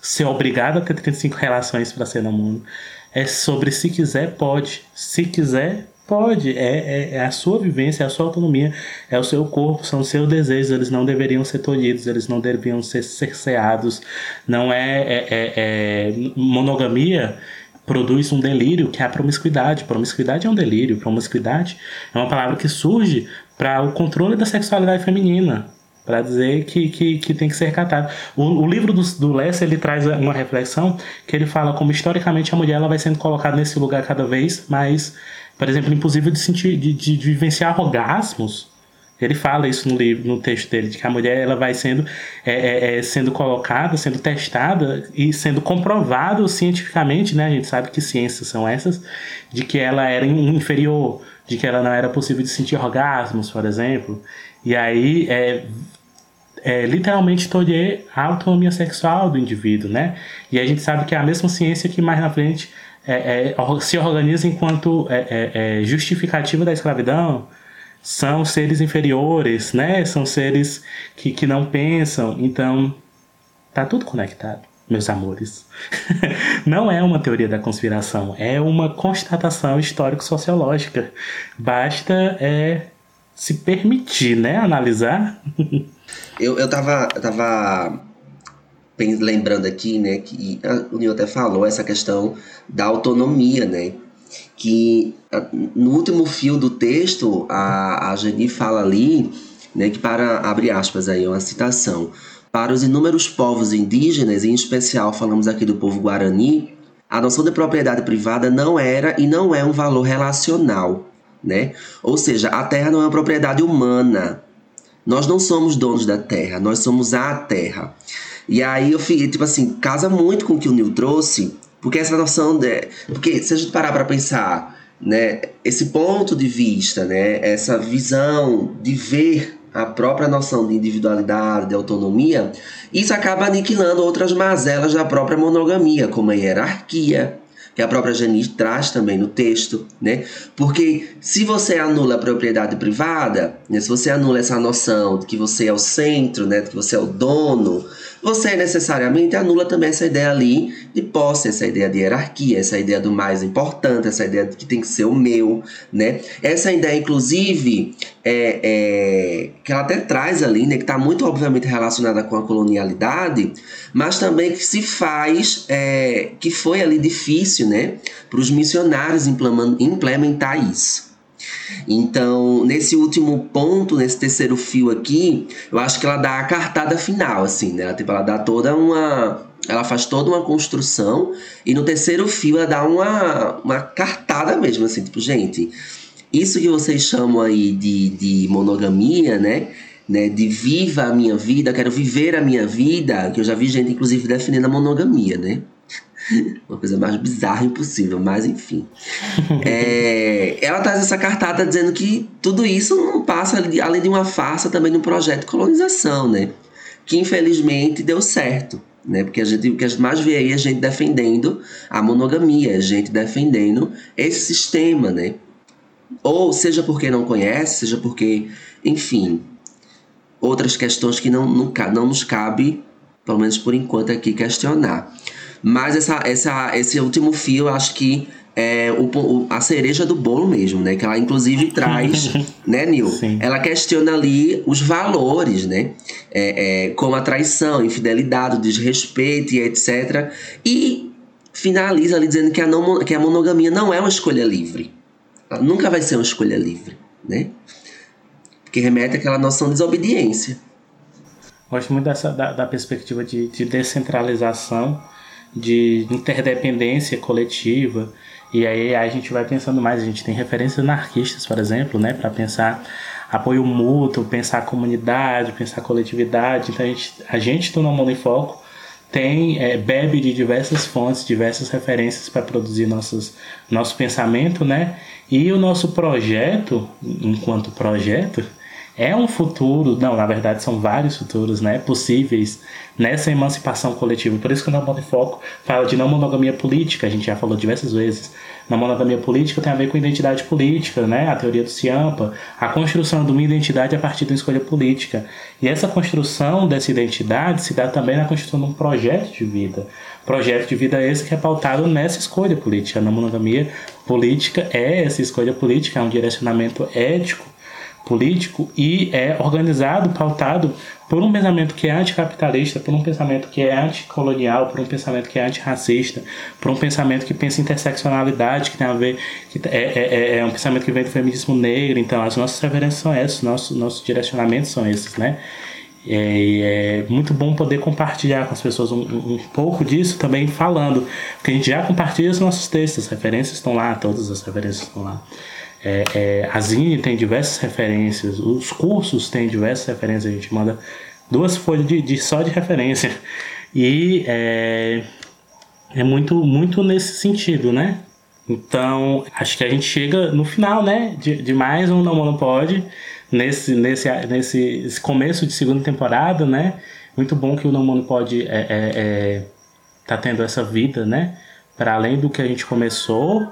ser obrigado a ter 35 relações para ser no mundo. É sobre se quiser, pode. Se quiser, pode. É, é, é a sua vivência, é a sua autonomia, é o seu corpo, são os seus desejos. Eles não deveriam ser tolhidos, eles não deveriam ser cerceados. Não é, é, é- é- monogamia produz um delírio que é a promiscuidade. Promiscuidade é um delírio. Promiscuidade é uma palavra que surge para o controle da sexualidade feminina para dizer que, que, que tem que ser catado. O, o livro do, do Lessa ele traz uma reflexão que ele fala como historicamente a mulher ela vai sendo colocada nesse lugar cada vez mais, por exemplo, impossível de sentir, de, de, de vivenciar orgasmos. Ele fala isso no livro, no texto dele, de que a mulher ela vai sendo, é, é, é, sendo colocada, sendo testada e sendo comprovado cientificamente, né? A gente sabe que ciências são essas, de que ela era inferior, de que ela não era possível de sentir orgasmos, por exemplo. E aí é, é, literalmente tolher a autonomia sexual do indivíduo, né? E a gente sabe que é a mesma ciência que mais na frente é, é, se organiza enquanto é, é, é, justificativa da escravidão, são seres inferiores, né? São seres que, que não pensam. Então, tá tudo conectado, meus amores. (laughs) não é uma teoria da conspiração, é uma constatação histórico-sociológica. Basta é, se permitir, né? Analisar. (laughs) Eu, eu tava, eu tava lembrando aqui, né, que a- o Nil até falou essa questão da autonomia, né? que no último fio do texto, a, a Geni fala ali, né, que para, abre aspas aí, uma citação, para os inúmeros povos indígenas, em especial falamos aqui do povo guarani, a noção de propriedade privada não era e não é um valor relacional, né? Ou seja, a terra não é uma propriedade humana. Nós não somos donos da terra, nós somos a terra. E aí eu fiquei, tipo assim, casa muito com o que o Neil trouxe, porque essa noção de. Porque se a gente parar para pensar, né, esse ponto de vista, né, essa visão de ver a própria noção de individualidade, de autonomia, isso acaba aniquilando outras mazelas da própria monogamia, como a hierarquia, que a própria Janice traz também no texto, né? Porque se você anula a propriedade privada, né, se você anula essa noção de que você é o centro, né, de que você é o dono, você necessariamente anula também essa ideia ali de posse, essa ideia de hierarquia, essa ideia do mais importante, essa ideia de que tem que ser o meu, né? Essa ideia, inclusive, é, é, que ela até traz ali, né, que está muito obviamente relacionada com a colonialidade, mas também que se faz, é, que foi ali difícil, né, para os missionários implementar isso. Então, nesse último ponto, nesse terceiro fio aqui, eu acho que ela dá a cartada final, assim, né? Tipo, ela dá toda uma. Ela faz toda uma construção, e no terceiro fio ela dá uma, uma cartada mesmo, assim, tipo, gente, isso que vocês chamam aí de, de monogamia, né? né? De viva a minha vida, quero viver a minha vida, que eu já vi gente, inclusive, defendendo a monogamia, né? (laughs) Uma coisa mais bizarra impossível, mas enfim. é, ela traz essa cartada dizendo que tudo isso não passa além de uma farsa também de um projeto de colonização, né? Que infelizmente deu certo, né? Porque a gente, o que a gente mais vê aí é gente defendendo a monogamia, a gente defendendo esse sistema, né? Ou seja porque não conhece, seja porque, enfim, outras questões que não, não, não nos cabe, pelo menos por enquanto, aqui questionar. Mas essa, essa, esse último fio, acho que é o, o, a cereja do bolo mesmo, né? Que ela inclusive (laughs) traz, né, Nil? Sim. Ela questiona ali os valores, né? É, é, como a traição, infidelidade, desrespeito e etc. E finaliza ali dizendo que a, não, que a monogamia não é uma escolha livre. Ela nunca vai ser uma escolha livre, né? Porque remete àquela noção de desobediência. Gosto muito dessa, da, da perspectiva de, de descentralização de interdependência coletiva. E aí a gente vai pensando mais, a gente tem referências anarquistas, por exemplo, né, para pensar apoio mútuo, pensar comunidade, pensar coletividade. Então a gente, a gente do Não em Foco tem é, bebe de diversas fontes, diversas referências para produzir nossos, nosso pensamento, né? E o nosso projeto, enquanto projeto, é um futuro, não, na verdade são vários futuros, né, possíveis nessa emancipação coletiva. Por isso que o Não Foco fala de não monogamia política, a gente já falou diversas vezes. Não monogamia política tem a ver com identidade política, né, a teoria do Ciampa, a construção de uma identidade a partir de uma escolha política. E essa construção dessa identidade se dá também na construção de um projeto de vida. Projeto de vida esse que é pautado nessa escolha política. A não monogamia política é essa escolha política, é um direcionamento ético político e é organizado, pautado por um pensamento que é anticapitalista, por um pensamento que é anticolonial, por um pensamento que é antirracista, por um pensamento que pensa interseccionalidade, que tem a ver, que é, é, é, é um pensamento que vem do feminismo negro. Então, as nossas referências são essas, nossos, nossos direcionamentos são esses, né? É, é, muito bom poder compartilhar com as pessoas um, um, pouco disso também falando, porque a gente já compartilha os nossos textos, as referências estão lá, todas as referências estão lá. É, é, a Zine tem diversas referências, os cursos têm diversas referências, a gente manda duas folhas de, de só de referência. E é, é muito, muito nesse sentido, né? Então, acho que a gente chega no final, né, de, de mais um Não nesse, nesse, nesse começo de segunda temporada, né? Muito bom que o Não Monopode é, é, é, tá tendo essa vida, né? Para além do que a gente começou,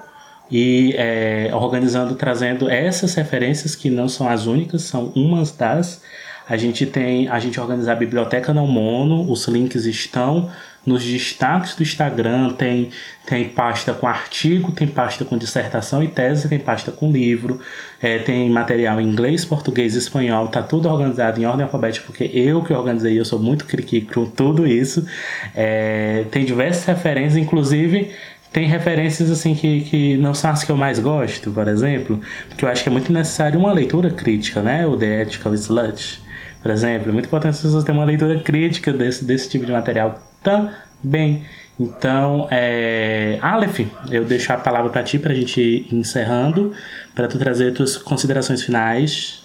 e é, organizando, trazendo essas referências que não são as únicas, são umas das. A gente tem, a gente organiza a biblioteca não mono, os links estão nos destaques do Instagram, tem, tem pasta com artigo, tem pasta com dissertação e tese, tem pasta com livro, é, tem material em inglês, português, espanhol, tá tudo organizado em ordem alfabética, porque eu que organizei, eu sou muito criqui com tudo isso. É, tem diversas referências, inclusive tem referências assim que, que não são as que eu mais gosto, por exemplo, porque eu acho que é muito necessário uma leitura crítica, né? O The Ethical Slut, por exemplo. É muito importante as pessoas terem uma leitura crítica desse, desse tipo de material também. Então, é... Aleph, eu deixo a palavra para ti para a gente ir encerrando, para tu trazer tuas considerações finais.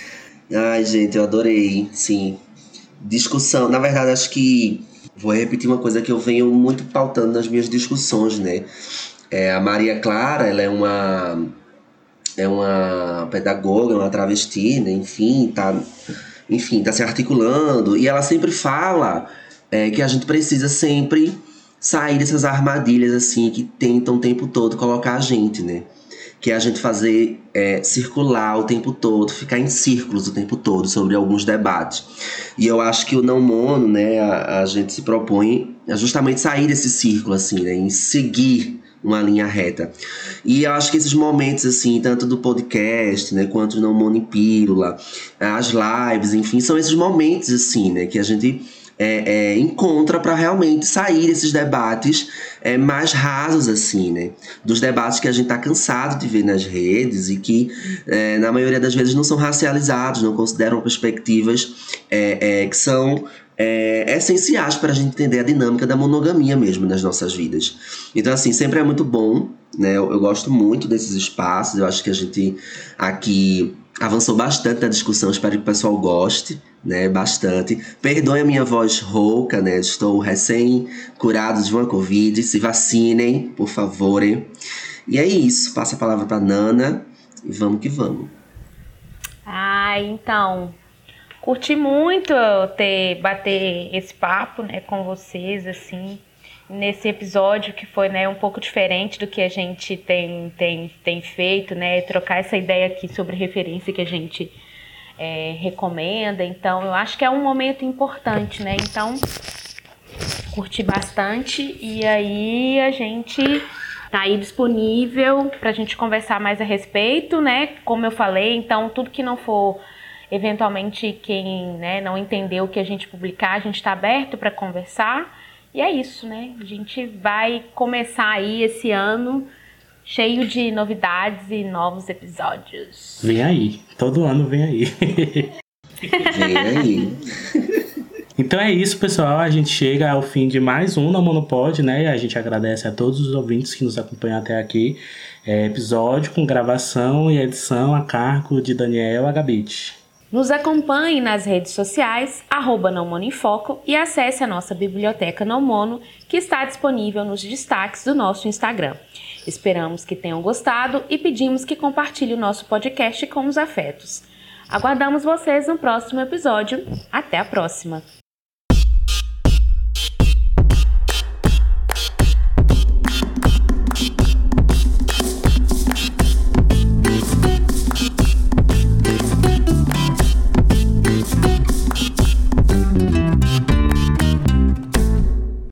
(laughs) Ai, gente, eu adorei, sim. Discussão, na verdade, acho que vou repetir uma coisa que eu venho muito pautando nas minhas discussões, né? É, a Maria Clara, ela é uma é uma pedagoga, uma travesti, né? Enfim, tá, enfim, tá se articulando e ela sempre fala é, que a gente precisa sempre sair dessas armadilhas assim que tentam o tempo todo colocar a gente, né? Que é a gente fazer é, circular o tempo todo, ficar em círculos o tempo todo sobre alguns debates. E eu acho que o não mono, né, a, a gente se propõe a justamente sair desse círculo, assim, né, em seguir uma linha reta. E eu acho que esses momentos, assim, tanto do podcast, né, quanto do não mono em pílula, as lives, enfim, são esses momentos, assim, né, que a gente é, é, encontra para realmente sair desses debates é, mais rasos, assim, né? Dos debates que a gente está cansado de ver nas redes e que, é, na maioria das vezes, não são racializados, não consideram perspectivas é, é, que são é, essenciais para a gente entender a dinâmica da monogamia mesmo nas nossas vidas. Então, assim, sempre é muito bom, né? Eu, eu gosto muito desses espaços, eu acho que a gente aqui avançou bastante na discussão, espero que o pessoal goste, né, bastante. Perdoe a minha voz rouca, né, estou recém-curado de uma Covid, se vacinem, por favor. Hein? E é isso, passa a palavra para Nana e vamos que vamos. Ah, então, curti muito ter bater esse papo, né, com vocês assim nesse episódio que foi né, um pouco diferente do que a gente tem, tem, tem feito, né? Trocar essa ideia aqui sobre referência que a gente é, recomenda. Então, eu acho que é um momento importante, né? Então, curti bastante e aí a gente tá aí disponível para a gente conversar mais a respeito, né? Como eu falei, então tudo que não for eventualmente quem né, não entendeu o que a gente publicar, a gente está aberto para conversar. E é isso, né? A gente vai começar aí esse ano cheio de novidades e novos episódios. Vem aí, todo ano vem aí. Vem aí. Então é isso, pessoal. A gente chega ao fim de mais um na Monopod, né? A gente agradece a todos os ouvintes que nos acompanham até aqui. É, episódio com gravação e edição a cargo de Daniel Agabit. Nos acompanhe nas redes sociais, arroba Não Mono em Foco e acesse a nossa biblioteca Não Mono, que está disponível nos destaques do nosso Instagram. Esperamos que tenham gostado e pedimos que compartilhe o nosso podcast com os afetos. Aguardamos vocês no próximo episódio. Até a próxima!